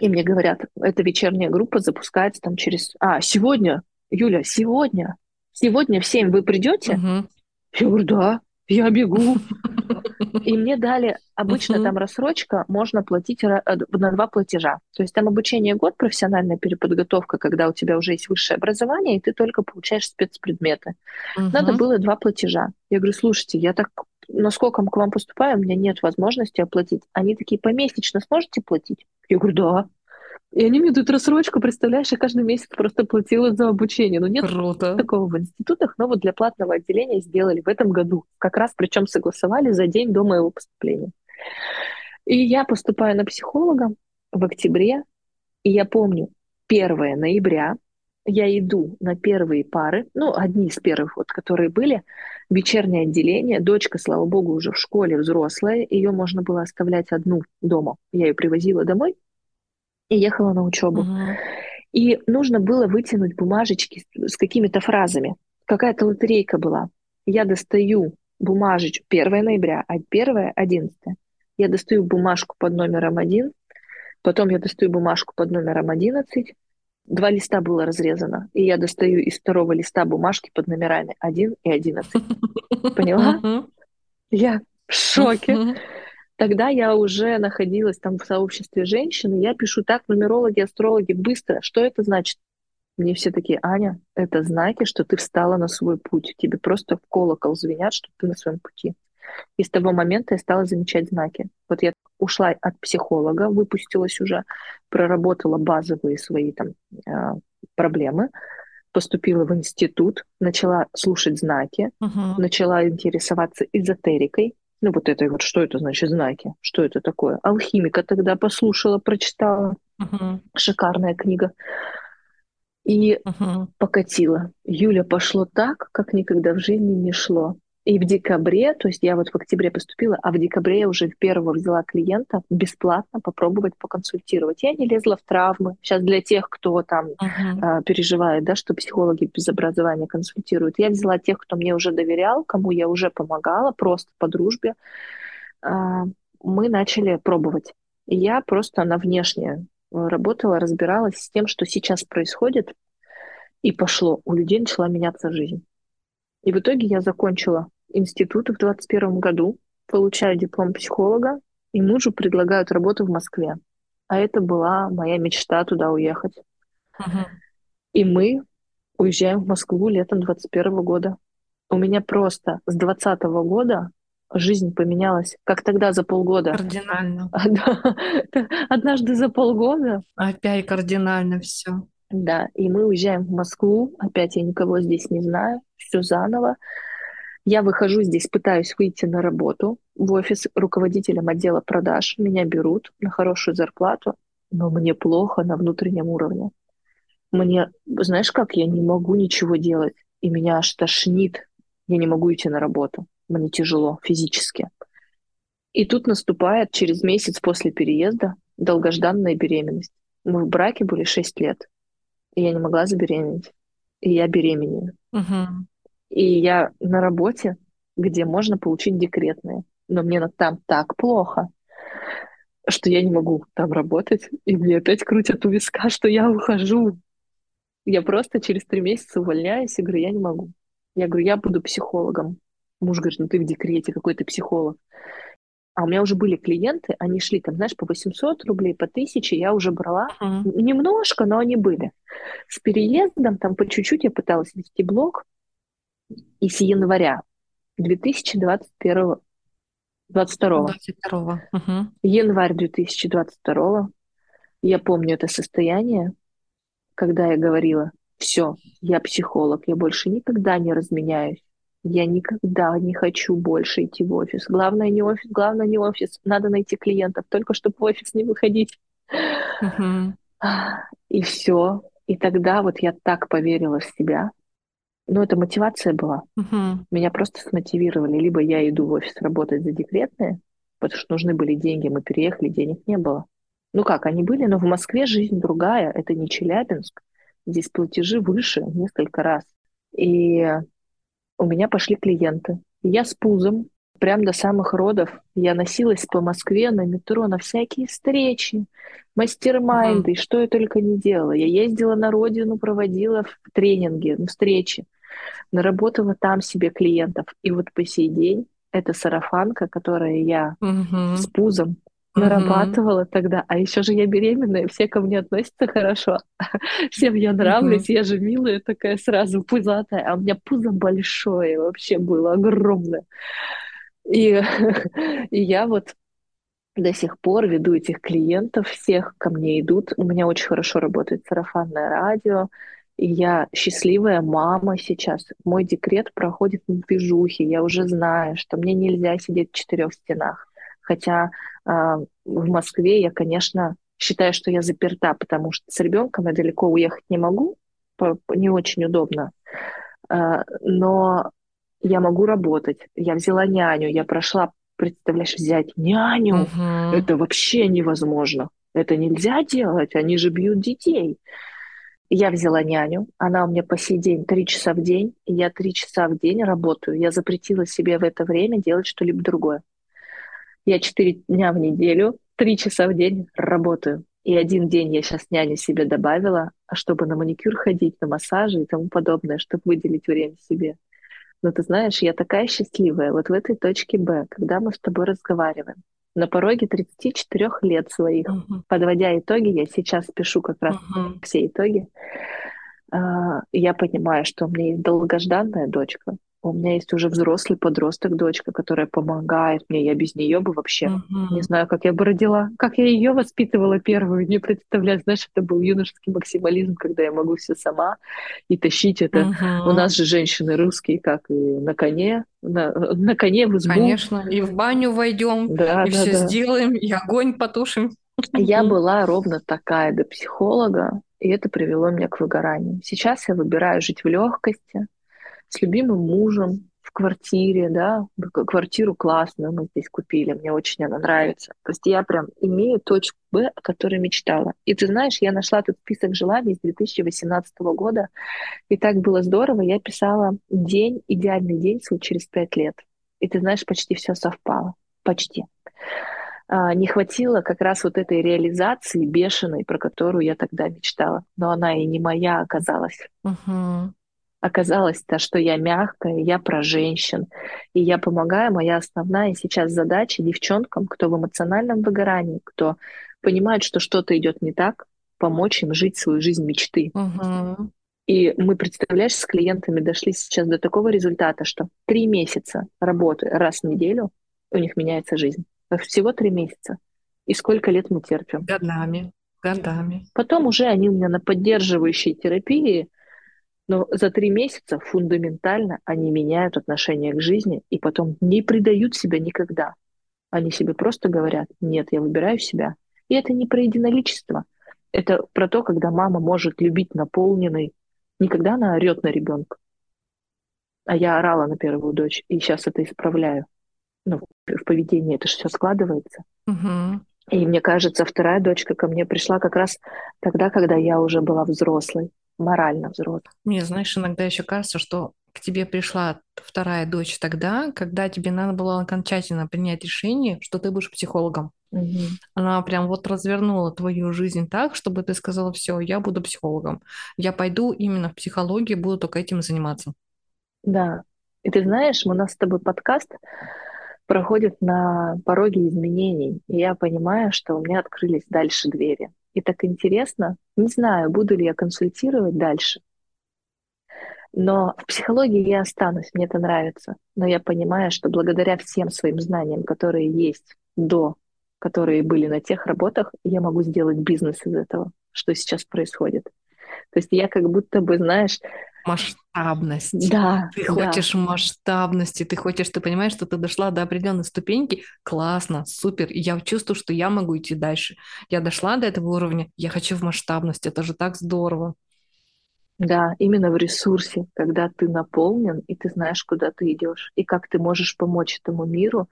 и мне говорят, эта вечерняя группа запускается там через... А, сегодня, Юля, сегодня, сегодня в 7 вы придете? Uh-huh. Я говорю, да я бегу. И мне дали, обычно там рассрочка, можно платить э, на два платежа. То есть там обучение год, профессиональная переподготовка, когда у тебя уже есть высшее образование, и ты только получаешь спецпредметы. Надо было два платежа. Я говорю, слушайте, я так насколько к вам поступаем, у меня нет возможности оплатить. Они такие, помесячно сможете платить? Я говорю, да. И они мне дают рассрочку, представляешь, я каждый месяц просто платила за обучение. Ну, нет Круто. такого в институтах, но вот для платного отделения сделали в этом году. Как раз причем согласовали за день до моего поступления. И я поступаю на психолога в октябре, и я помню, 1 ноября я иду на первые пары, ну, одни из первых, вот, которые были, вечернее отделение. Дочка, слава богу, уже в школе взрослая. Ее можно было оставлять одну дома. Я ее привозила домой и ехала на учебу. Uh-huh. И нужно было вытянуть бумажечки с какими-то фразами. Какая-то лотерейка была. Я достаю бумажечку 1 ноября, а 1 11. Я достаю бумажку под номером 1, потом я достаю бумажку под номером 11, два листа было разрезано, и я достаю из второго листа бумажки под номерами 1 и 11. Поняла? Я в шоке. Тогда я уже находилась там в сообществе женщин, и я пишу так, нумерологи, астрологи, быстро. Что это значит? Мне все такие, Аня, это знаки, что ты встала на свой путь. Тебе просто в колокол звенят, что ты на своем пути. И с того момента я стала замечать знаки. Вот я ушла от психолога, выпустилась уже, проработала базовые свои там а, проблемы, поступила в институт, начала слушать знаки, uh-huh. начала интересоваться эзотерикой. Ну вот это вот, что это значит знаки? Что это такое? Алхимика тогда послушала, прочитала. Uh-huh. Шикарная книга. И uh-huh. покатила. Юля пошло так, как никогда в жизни не шло. И в декабре, то есть я вот в октябре поступила, а в декабре я уже первого взяла клиента бесплатно попробовать поконсультировать. Я не лезла в травмы. Сейчас для тех, кто там uh-huh. э, переживает, да, что психологи без образования консультируют, я взяла тех, кто мне уже доверял, кому я уже помогала, просто по дружбе. Э, мы начали пробовать. И я просто на внешнее работала, разбиралась с тем, что сейчас происходит, и пошло. У людей начала меняться жизнь. И в итоге я закончила институт в 2021 году, получаю диплом психолога, и мужу предлагают работу в Москве. А это была моя мечта туда уехать. Uh-huh. И мы уезжаем в Москву летом 21 года. У меня просто с 20 года жизнь поменялась, как тогда за полгода. Кардинально. Однажды за полгода. Опять кардинально все. Да, и мы уезжаем в Москву. Опять я никого здесь не знаю. Все заново. Я выхожу здесь, пытаюсь выйти на работу в офис руководителем отдела продаж. Меня берут на хорошую зарплату, но мне плохо на внутреннем уровне. Мне, знаешь как, я не могу ничего делать, и меня аж тошнит. Я не могу идти на работу. Мне тяжело физически. И тут наступает через месяц после переезда долгожданная беременность. Мы в браке были 6 лет и я не могла забеременеть. И я беременею. Угу. И я на работе, где можно получить декретные. Но мне там так плохо, что я не могу там работать. И мне опять крутят у виска, что я ухожу. Я просто через три месяца увольняюсь и говорю, я не могу. Я говорю, я буду психологом. Муж говорит, ну ты в декрете, какой ты психолог. А у меня уже были клиенты, они шли там, знаешь, по 800 рублей, по 1000, я уже брала uh-huh. немножко, но они были. С переездом там по чуть-чуть я пыталась вести блог, и с января 2021 22. 22. Uh-huh. Январь 2022. Я помню это состояние, когда я говорила, все, я психолог, я больше никогда не разменяюсь. Я никогда не хочу больше идти в офис. Главное не офис, главное не офис. Надо найти клиентов, только чтобы в офис не выходить. Uh-huh. И все. И тогда вот я так поверила в себя. Ну, это мотивация была. Uh-huh. Меня просто смотивировали. Либо я иду в офис работать за декретные, потому что нужны были деньги, мы переехали, денег не было. Ну как, они были, но в Москве жизнь другая, это не Челябинск. Здесь платежи выше несколько раз. И у меня пошли клиенты. Я с пузом, прям до самых родов, я носилась по Москве на метро на всякие встречи, мастер-майнды, uh-huh. что я только не делала. Я ездила на родину, проводила тренинги, встречи, наработала там себе клиентов. И вот по сей день это сарафанка, которая я uh-huh. с пузом нарабатывала mm-hmm. тогда. А еще же я беременная, все ко мне относятся хорошо. Всем я нравлюсь, mm-hmm. я же милая такая сразу, пузатая. А у меня пузо большое вообще было, огромное. И, и я вот до сих пор веду этих клиентов, всех ко мне идут. У меня очень хорошо работает сарафанное радио. И я счастливая мама сейчас. Мой декрет проходит в движухе. Я уже знаю, что мне нельзя сидеть в четырех стенах. Хотя э, в Москве я, конечно, считаю, что я заперта, потому что с ребенком я далеко уехать не могу, не очень удобно. А, но я могу работать. Я взяла няню, я прошла, представляешь, взять няню. Угу. Это вообще невозможно. Это нельзя делать, они же бьют детей. Я взяла няню, она у меня по сей день три часа в день, и я три часа в день работаю. Я запретила себе в это время делать что-либо другое. Я четыре дня в неделю, три часа в день работаю. И один день я сейчас няню себе добавила, а чтобы на маникюр ходить, на массажи и тому подобное, чтобы выделить время себе. Но ты знаешь, я такая счастливая вот в этой точке Б, когда мы с тобой разговариваем. На пороге 34 лет своих. Uh-huh. Подводя итоги, я сейчас пишу как раз uh-huh. все итоги. Uh, я понимаю, что у меня есть долгожданная дочка, у меня есть уже взрослый подросток, дочка, которая помогает мне. Я без нее бы вообще uh-huh. не знаю, как я бы родила. Как я ее воспитывала первую, не представляю. Знаешь, это был юношеский максимализм, когда я могу все сама и тащить это. Uh-huh. У нас же женщины русские, как и на коне, на, на коне в избу. Конечно, и в баню войдем, да, и да, все да. сделаем, и огонь потушим. Я была ровно такая до психолога, и это привело меня к выгоранию. Сейчас я выбираю жить в легкости, с любимым мужем в квартире, да, квартиру классную мы здесь купили, мне очень она нравится. То есть я прям имею точку Б, о которой мечтала. И ты знаешь, я нашла тут список желаний с 2018 года, и так было здорово, я писала день, идеальный день свой через пять лет. И ты знаешь, почти все совпало. Почти. А, не хватило как раз вот этой реализации бешеной, про которую я тогда мечтала. Но она и не моя оказалась. Uh-huh оказалось то, что я мягкая, я про женщин, и я помогаю. Моя основная сейчас задача девчонкам, кто в эмоциональном выгорании, кто понимает, что что-то идет не так, помочь им жить свою жизнь мечты. Угу. И мы, представляешь, с клиентами дошли сейчас до такого результата, что три месяца работы раз в неделю, у них меняется жизнь. Всего три месяца. И сколько лет мы терпим? Годами. Годами. Потом уже они у меня на поддерживающей терапии, но за три месяца фундаментально они меняют отношение к жизни и потом не предают себя никогда. Они себе просто говорят, нет, я выбираю себя. И это не про единоличество. Это про то, когда мама может любить наполненный, не когда она орет на ребенка. А я орала на первую дочь, и сейчас это исправляю. Ну, в поведении это же все складывается. Угу. И мне кажется, вторая дочка ко мне пришла как раз тогда, когда я уже была взрослой морально взрослым. Мне, знаешь, иногда еще кажется, что к тебе пришла вторая дочь тогда, когда тебе надо было окончательно принять решение, что ты будешь психологом. Угу. Она прям вот развернула твою жизнь так, чтобы ты сказала, все, я буду психологом. Я пойду именно в психологию, буду только этим заниматься. Да. И ты знаешь, у нас с тобой подкаст проходит на пороге изменений. И я понимаю, что у меня открылись дальше двери и так интересно. Не знаю, буду ли я консультировать дальше. Но в психологии я останусь, мне это нравится. Но я понимаю, что благодаря всем своим знаниям, которые есть до, которые были на тех работах, я могу сделать бизнес из этого, что сейчас происходит. То есть я как будто бы, знаешь, масштабность. Да. Ты да. хочешь масштабности, ты хочешь, ты понимаешь, что ты дошла до определенной ступеньки. Классно, супер. Я чувствую, что я могу идти дальше. Я дошла до этого уровня, я хочу в масштабность. Это же так здорово. Да, именно в ресурсе, когда ты наполнен, и ты знаешь, куда ты идешь, и как ты можешь помочь этому миру,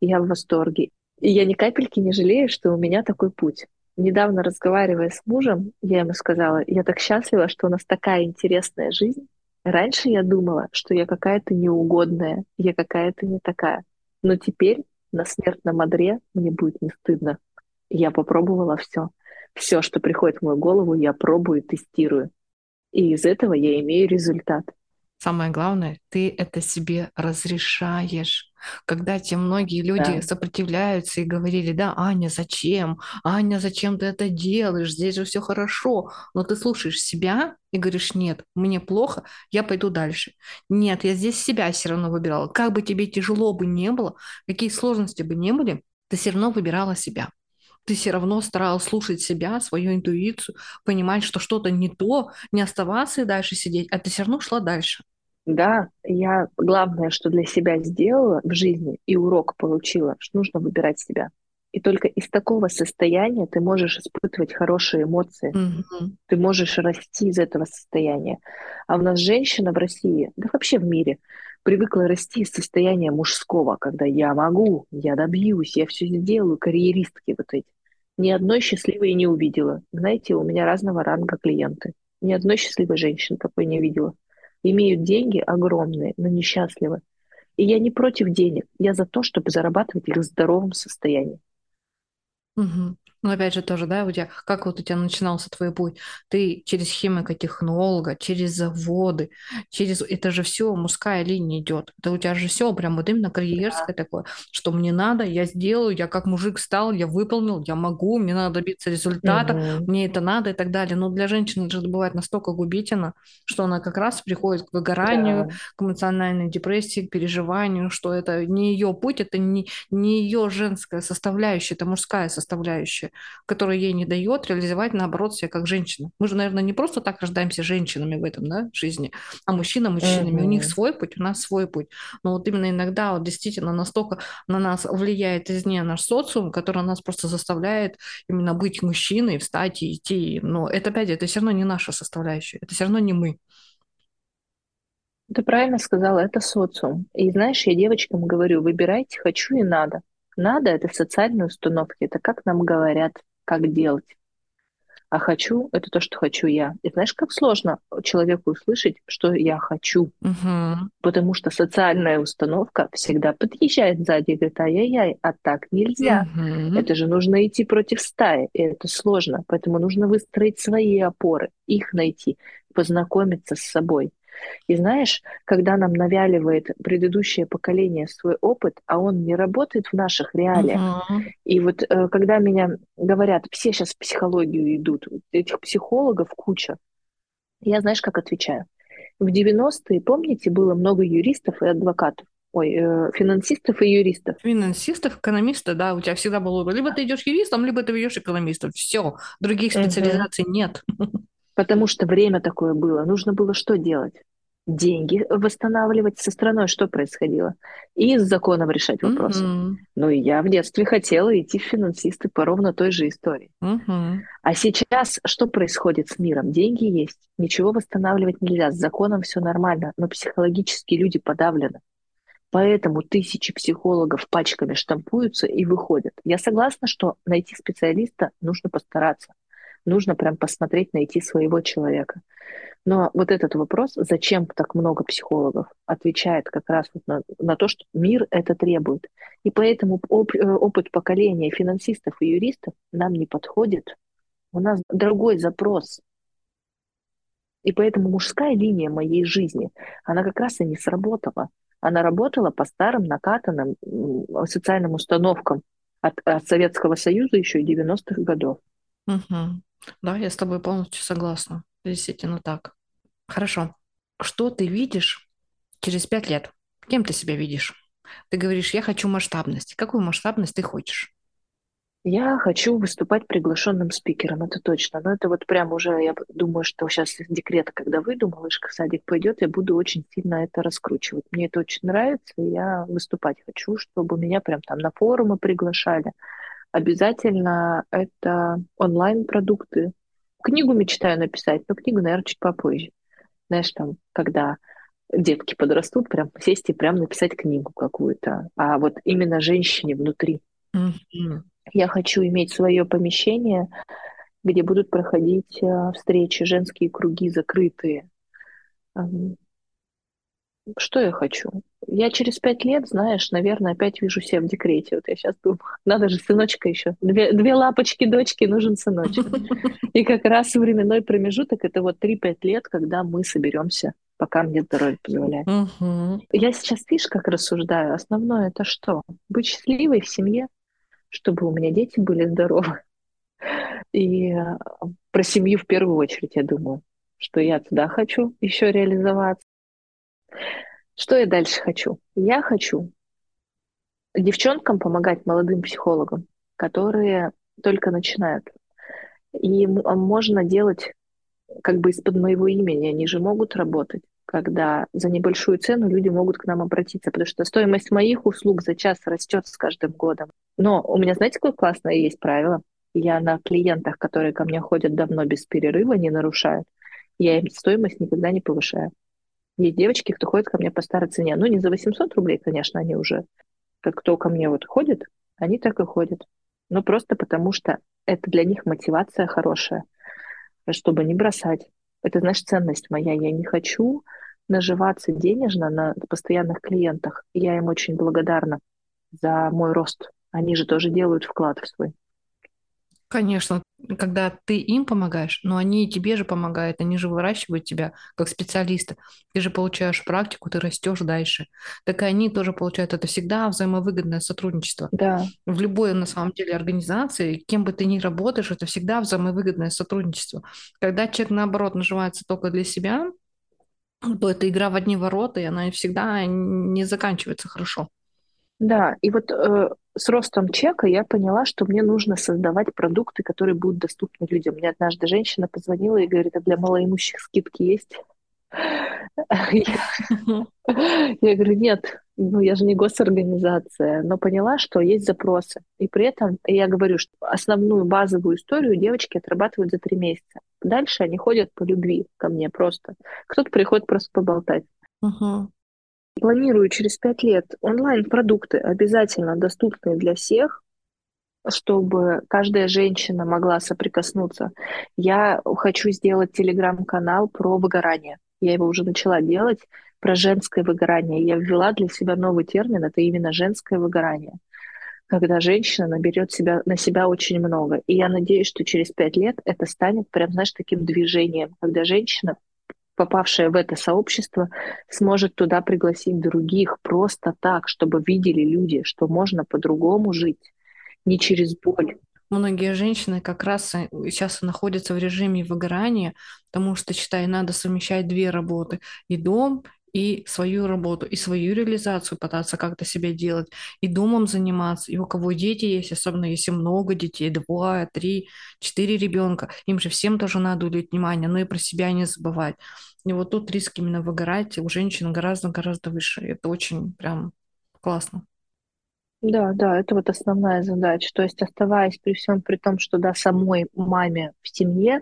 я в восторге. И я ни капельки не жалею, что у меня такой путь недавно разговаривая с мужем, я ему сказала, я так счастлива, что у нас такая интересная жизнь. Раньше я думала, что я какая-то неугодная, я какая-то не такая. Но теперь на смертном одре мне будет не стыдно. Я попробовала все. Все, что приходит в мою голову, я пробую, тестирую. И из этого я имею результат. Самое главное, ты это себе разрешаешь. Когда те многие люди да. сопротивляются и говорили, да, Аня, зачем? Аня, зачем ты это делаешь? Здесь же все хорошо. Но ты слушаешь себя и говоришь, нет, мне плохо, я пойду дальше. Нет, я здесь себя все равно выбирала. Как бы тебе тяжело бы не было, какие сложности бы не были, ты все равно выбирала себя ты все равно старалась слушать себя, свою интуицию, понимать, что что-то не то, не оставаться и дальше сидеть, а ты все равно шла дальше. Да, я главное, что для себя сделала в жизни и урок получила, что нужно выбирать себя. И только из такого состояния ты можешь испытывать хорошие эмоции. Мгм. Ты можешь расти из этого состояния. А у нас женщина в России, да вообще в мире, привыкла расти из состояния мужского, когда я могу, я добьюсь, я все сделаю, карьеристки вот эти. Ни одной счастливой не увидела. Знаете, у меня разного ранга клиенты. Ни одной счастливой женщины такой не видела. Имеют деньги огромные, но несчастливы. И я не против денег. Я за то, чтобы зарабатывать их в здоровом состоянии. Мгм. Ну, опять же, тоже, да, у тебя, как вот у тебя начинался твой путь? Ты через химико-технолога, через заводы, через... Это же все мужская линия идет. Это у тебя же все прям вот именно карьерское такое, что мне надо, я сделаю, я как мужик стал, я выполнил, я могу, мне надо добиться результата, Мгм. мне это надо и так далее. Но для женщины это же бывает настолько губительно, что она как раз приходит к выгоранию, Да. к эмоциональной депрессии, к переживанию, что это не ее путь, это не, не ее женская составляющая, это мужская составляющая, которая ей не дает реализовать, наоборот, себя как женщина. Мы же, наверное, не просто так рождаемся женщинами в этом, да, жизни, а мужчина мужчинами. У них свой путь, у нас свой путь. Но вот именно иногда вот действительно настолько на нас влияет извне наш социум, который нас просто заставляет именно быть мужчиной, встать и идти. Но это, опять, это все равно не наша составляющая, это все равно не мы. Ты правильно сказала, это социум. И знаешь, я девочкам говорю, выбирайте хочу и надо. Надо— это социальные установки, это как нам говорят, как делать. А хочу— это то, что хочу я. И знаешь, как сложно человеку услышать, что я хочу. Мгм. Потому что социальная установка всегда подъезжает сзади и говорит, ай-яй-яй, а так нельзя. Мгм. Это же нужно идти против стаи, и это сложно. Поэтому нужно выстроить свои опоры, их найти, познакомиться с собой. И знаешь, когда нам навяливает предыдущее поколение свой опыт, а он не работает в наших реалиях, Мгм. и вот э, когда меня говорят, все сейчас в психологию идут, этих психологов куча, я знаешь, как отвечаю? В 90-е, помните, было много юристов и адвокатов, ой, э, финансистов и юристов. Финансистов, экономистов, да, у тебя всегда был выбор. Либо ты идешь юристом, либо ты идешь экономистом. Все, других специализаций нет. Потому что время такое было. Нужно было что делать? Деньги восстанавливать со страной, что происходило? И с законом решать вопросы. Мгм. Ну и я в детстве хотела идти в финансисты по ровно той же истории. Мгм. А сейчас что происходит с миром? Деньги есть, ничего восстанавливать нельзя, с законом все нормально, но психологически люди подавлены. Поэтому тысячи психологов пачками штампуются и выходят. Я согласна, что найти специалиста нужно постараться. Нужно прям посмотреть, найти своего человека. Но вот этот вопрос, зачем так много психологов, отвечает как раз вот на, на то, что мир это требует. И поэтому оп- э, опыт поколения финансистов и юристов нам не подходит. У нас другой запрос. И поэтому мужская линия моей жизни, она как раз и не сработала. Она работала по старым накатанным социальным установкам от, от Советского Союза еще и 90-х годов. Мгм. Да, я с тобой полностью согласна. Действительно так. Хорошо. Что ты видишь через пять лет? Кем ты себя видишь? Ты говоришь, я хочу масштабность. Какую масштабность ты хочешь? Я хочу выступать приглашенным спикером, это точно. Но это вот прям уже, я думаю, что сейчас из декрета, когда выйду, малышка в садик пойдет, я буду очень сильно это раскручивать. Мне это очень нравится, и я выступать хочу, чтобы меня прям там на форумы приглашали. Обязательно это онлайн-продукты. Книгу мечтаю написать, но книгу, наверное, чуть попозже. Знаешь, там, когда детки подрастут, прям сесть и прям написать книгу какую-то. А вот именно женщине внутри. Мгм. Я хочу иметь свое помещение, где будут проходить э, встречи, женские круги закрытые. Что я хочу? Я через пять лет, знаешь, наверное, опять вижу себя в декрете. Вот я сейчас думаю, надо же сыночка еще. Две, две лапочки дочки, нужен сыночек. И как раз временной промежуток это вот 3-5 лет, когда мы соберемся, пока мне здоровье позволяет. Я сейчас, видишь, как рассуждаю. Основное это что? Быть счастливой в семье, чтобы у меня дети были здоровы. И э, про семью в первую очередь, я думаю, что я туда хочу еще реализоваться. Что я дальше хочу? Я хочу девчонкам помогать, молодым психологам, которые только начинают. И а можно делать как бы из-под моего имени, они же могут работать. когда за небольшую цену люди могут к нам обратиться, потому что стоимость моих услуг за час растет с каждым годом. Но у меня, знаете, какое классное есть правило? Я на клиентах, которые ко мне ходят давно без перерыва, не нарушают. Я им стоимость никогда не повышаю. Есть девочки, кто ходит ко мне по старой цене. Ну, не за 800 рублей, конечно, они уже, как кто ко мне вот ходит, они так и ходят. Но просто потому что это для них мотивация хорошая, чтобы не бросать. Это, знаешь, ценность моя. Я не хочу наживаться денежно на постоянных клиентах. я им очень благодарна за мой рост. Они же тоже делают вклад в свой. Конечно, когда ты им помогаешь, но они и тебе же помогают, они же выращивают тебя как специалиста. Ты же получаешь практику, ты растешь дальше. Так и они тоже получают. Это всегда взаимовыгодное сотрудничество. Да. В любой, на самом деле, организации, кем бы ты ни работаешь, это всегда взаимовыгодное сотрудничество. Когда человек, наоборот, наживается только для себя, то это игра в одни ворота, и она всегда не заканчивается хорошо. Да, и вот э, с ростом чека я поняла, что мне нужно создавать продукты, которые будут доступны людям. Мне однажды женщина позвонила и говорит, а для малоимущих скидки есть? Я говорю, нет, ну я же не госорганизация, но поняла, что есть запросы. И при этом я говорю, что основную базовую историю девочки отрабатывают за три месяца. Дальше они ходят по любви ко мне просто. Кто-то приходит просто поболтать. Планирую через пять лет онлайн-продукты обязательно доступные для всех, чтобы каждая женщина могла соприкоснуться. Я хочу сделать телеграм-канал про выгорание. Я его уже начала делать про женское выгорание. Я ввела для себя новый термин, это именно женское выгорание когда женщина наберет себя, на себя очень много. И я надеюсь, что через пять лет это станет прям, знаешь, таким движением, когда женщина попавшая в это сообщество, сможет туда пригласить других просто так, чтобы видели люди, что можно по-другому жить, не через боль. Многие женщины как раз э, сейчас находятся в режиме выгорания, потому что, считай, надо совмещать две работы. И дом, и свою работу, и свою реализацию пытаться как-то себе делать, и домом заниматься, и у кого дети есть, особенно если много детей, два, три, четыре ребенка, им же всем тоже надо уделить внимание, но и про себя не забывать. И вот тут риск именно выгорать у женщин гораздо-гораздо выше. Это очень прям классно. Да, да, это вот основная задача. То есть оставаясь при всем при том, что да, самой маме в семье,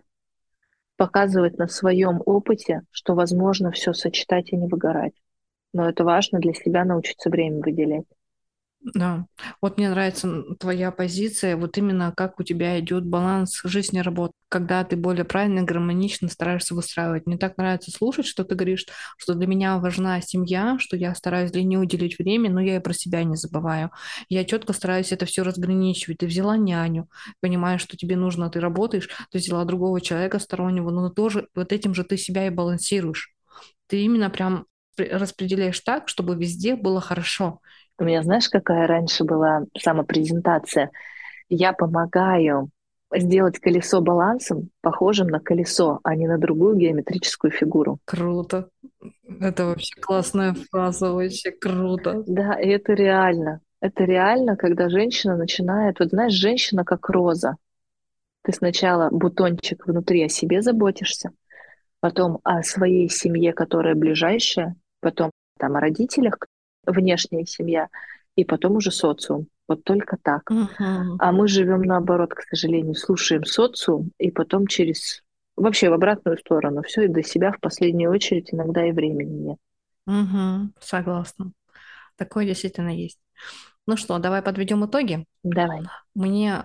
показывать на своем опыте, что возможно все сочетать и не выгорать. Но это важно для себя научиться время выделять. Да, вот мне нравится твоя позиция, вот именно как у тебя идет баланс жизни и работы, когда ты более правильно, гармонично стараешься выстраивать. Мне так нравится слушать, что ты говоришь, что для меня важна семья, что я стараюсь для нее уделить время, но я и про себя не забываю. Я четко стараюсь это все разграничивать. Ты взяла няню, понимаешь, что тебе нужно, ты работаешь, ты взяла другого человека стороннего, но тоже вот этим же ты себя и балансируешь. Ты именно прям распределяешь так, чтобы везде было хорошо. У меня, знаешь, какая раньше была самопрезентация? Я помогаю сделать колесо балансом похожим на колесо, а не на другую геометрическую фигуру. Круто. Это вообще классная фраза, вообще круто. Да, и это реально. Это реально, когда женщина начинает, вот знаешь, женщина как роза. Ты сначала бутончик внутри о себе заботишься, потом о своей семье, которая ближайшая, потом там о родителях, внешняя семья, и потом уже социум. Вот только так. Uh-huh. А мы живем наоборот, к сожалению, слушаем социум, и потом через вообще в обратную сторону. Все, и до себя в последнюю очередь иногда и времени нет. Угу, согласна. Такое действительно есть. Ну что, давай подведем итоги. Давай. Мне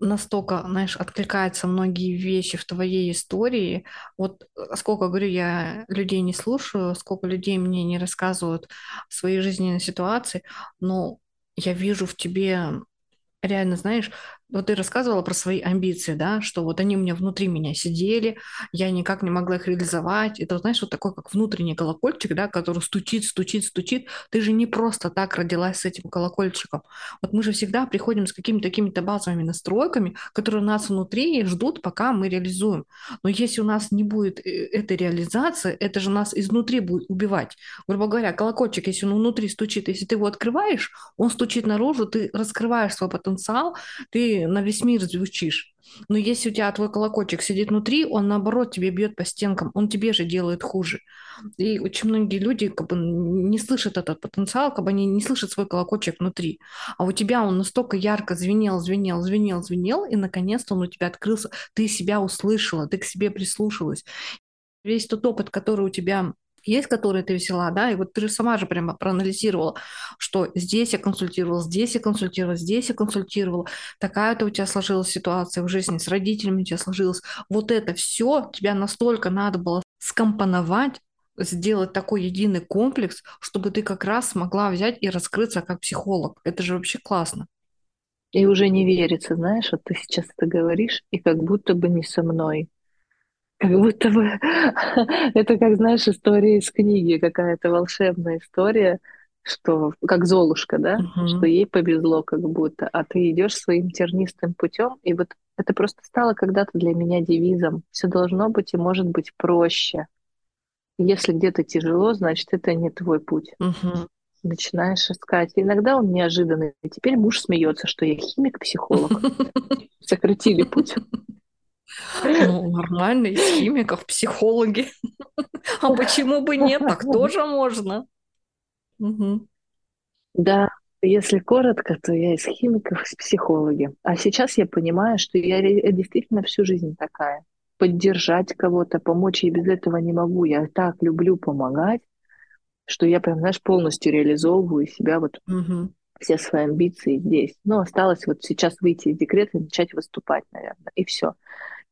настолько, знаешь, откликаются многие вещи в твоей истории. Вот э, сколько, говорю, я людей не слушаю, сколько людей мне не рассказывают свои жизненные ситуации, но я вижу в тебе реально, знаешь, вот ты рассказывала про свои амбиции, да, что вот они у меня внутри меня сидели, я никак не могла их реализовать. Это, знаешь, вот такой, как внутренний колокольчик, да, который стучит, стучит, стучит. Ты же не просто так родилась с этим колокольчиком. Вот мы же всегда приходим с какими-то такими-то базовыми настройками, которые у нас внутри ждут, пока мы реализуем. Но если у нас не будет э, этой реализации, это же нас изнутри будет убивать. Грубо говоря, колокольчик, если он внутри стучит, если ты его открываешь, он стучит наружу, ты раскрываешь свой потенциал, ты на весь мир звучишь. Но если у тебя твой колокольчик сидит внутри, он наоборот тебе бьет по стенкам, он тебе же делает хуже. И очень многие люди как бы не слышат этот потенциал, как бы они не слышат свой колокольчик внутри. А у тебя он настолько ярко звенел, звенел, звенел, звенел, и наконец-то он у тебя открылся. Ты себя услышала, ты к себе прислушалась. Весь тот опыт, который у тебя есть, которые ты взяла, да, и вот ты же сама же прямо проанализировала, что здесь я консультировала, здесь я консультировала, здесь я консультировала, такая-то у тебя сложилась ситуация в жизни, с родителями у тебя сложилась. Вот это все тебя настолько надо было скомпоновать, сделать такой единый комплекс, чтобы ты как раз смогла взять и раскрыться как психолог. Это же вообще классно. И уже не верится, знаешь, вот ты сейчас это говоришь, и как будто бы не со мной. Как будто бы это, как знаешь, история из книги, какая-то волшебная история, что как Золушка, да, uh-huh. что ей повезло как будто, а ты идешь своим тернистым путем, и вот это просто стало когда-то для меня девизом. Все должно быть и может быть проще. Если где-то тяжело, значит, это не твой путь. Uh-huh. Начинаешь искать. иногда он неожиданный. И теперь муж смеется, что я химик-психолог. Сократили путь. Ну, нормально, из химиков, психологи. А почему бы нет? Так тоже можно. Угу. Да, если коротко, то я из химиков, из психологи. А сейчас я понимаю, что я действительно всю жизнь такая. Поддержать кого-то, помочь я без этого не могу. Я так люблю помогать, что я прям, знаешь, полностью реализовываю себя вот угу. все свои амбиции здесь. Но осталось вот сейчас выйти из декрета и начать выступать, наверное, и все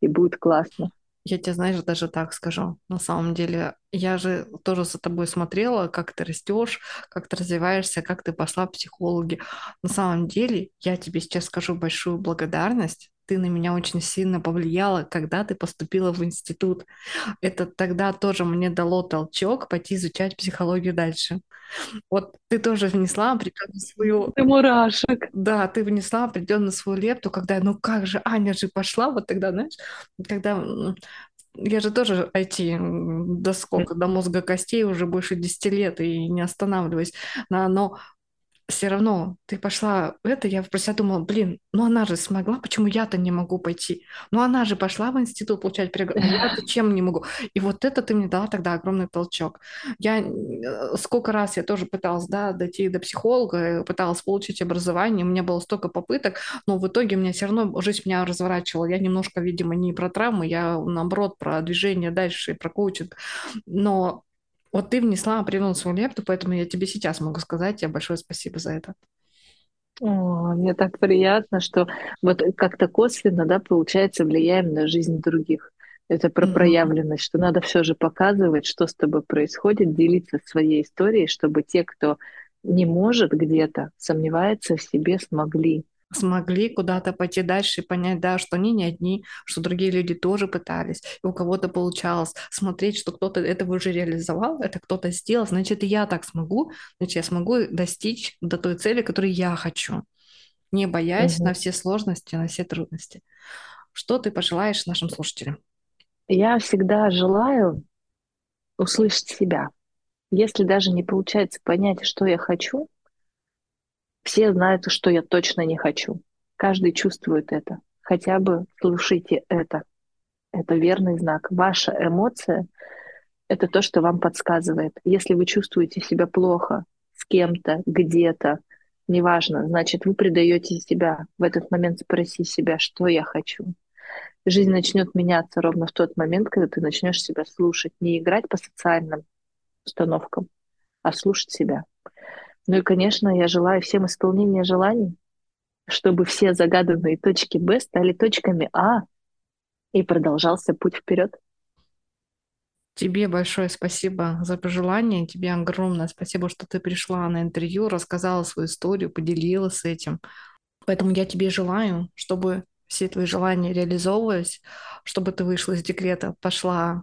и будет классно. Я тебе, знаешь, даже так скажу. На самом деле, я же тоже за тобой смотрела, как ты растешь, как ты развиваешься, как ты пошла в психологи. На самом деле, я тебе сейчас скажу большую благодарность ты на меня очень сильно повлияла, когда ты поступила в институт. Это тогда тоже мне дало толчок пойти изучать психологию дальше. Вот ты тоже внесла определенную свою... Ты мурашек. Да, ты внесла определенную свою лепту, когда, ну как же, Аня же пошла, вот тогда, знаешь, когда я же тоже IT до сколько, до мозга костей уже больше 10 лет и не останавливаюсь. Но все равно ты пошла в это, я про себя думала, блин, ну она же смогла, почему я-то не могу пойти? Ну она же пошла в институт получать перегрузку, ну я-то чем не могу? И вот это ты мне дала тогда огромный толчок. Я э, сколько раз я тоже пыталась, да, дойти до психолога, пыталась получить образование, у меня было столько попыток, но в итоге у меня все равно жизнь меня разворачивала. Я немножко, видимо, не про травмы, я наоборот про движение дальше, про коучинг. Но вот ты внесла определенную свою лепту, поэтому я тебе сейчас могу сказать тебе большое спасибо за это. О, мне так приятно, что вот как-то косвенно, да, получается, влияем на жизнь других. Это про mm-hmm. проявленность, что надо все же показывать, что с тобой происходит, делиться своей историей, чтобы те, кто не может где-то, сомневается в себе, смогли смогли куда-то пойти дальше и понять, да, что они не одни, что другие люди тоже пытались, и у кого-то получалось смотреть, что кто-то это уже реализовал, это кто-то сделал, значит, и я так смогу, значит, я смогу достичь до той цели, которую я хочу, не боясь угу. на все сложности, на все трудности. Что ты пожелаешь нашим слушателям? Я всегда желаю услышать себя. Если даже не получается понять, что я хочу, все знают, что я точно не хочу. Каждый чувствует это. Хотя бы слушайте это. Это верный знак. Ваша эмоция — это то, что вам подсказывает. Если вы чувствуете себя плохо с кем-то, где-то, неважно, значит, вы предаете себя. В этот момент спроси себя, что я хочу. Жизнь начнет меняться ровно в тот момент, когда ты начнешь себя слушать. Не играть по социальным установкам, а слушать себя. Ну и, конечно, я желаю всем исполнения желаний, чтобы все загаданные точки Б стали точками А и продолжался путь вперед. Тебе большое спасибо за пожелание, тебе огромное спасибо, что ты пришла на интервью, рассказала свою историю, поделилась этим. Поэтому я тебе желаю, чтобы все твои желания реализовывались, чтобы ты вышла из декрета, пошла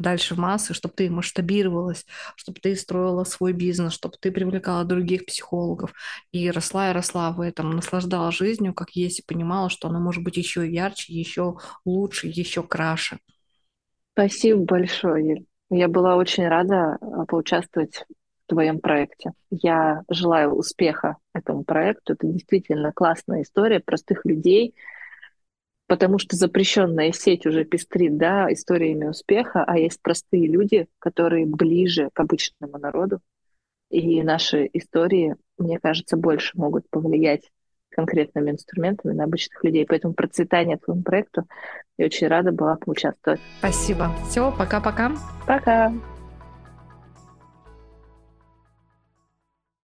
дальше в массы, чтобы ты масштабировалась, чтобы ты строила свой бизнес, чтобы ты привлекала других психологов и росла и росла в этом, наслаждала жизнью, как есть, и понимала, что она может быть еще ярче, еще лучше, еще краше. Спасибо большое, Я была очень рада а, поучаствовать в твоем проекте. Я желаю успеха этому проекту. Это действительно классная история простых людей, потому что запрещенная сеть уже пестрит да, историями успеха, а есть простые люди, которые ближе к обычному народу. И наши истории, мне кажется, больше могут повлиять конкретными инструментами на обычных людей. Поэтому процветание твоему проекту я очень рада была поучаствовать. Спасибо. Все, пока-пока. Пока. -пока. пока.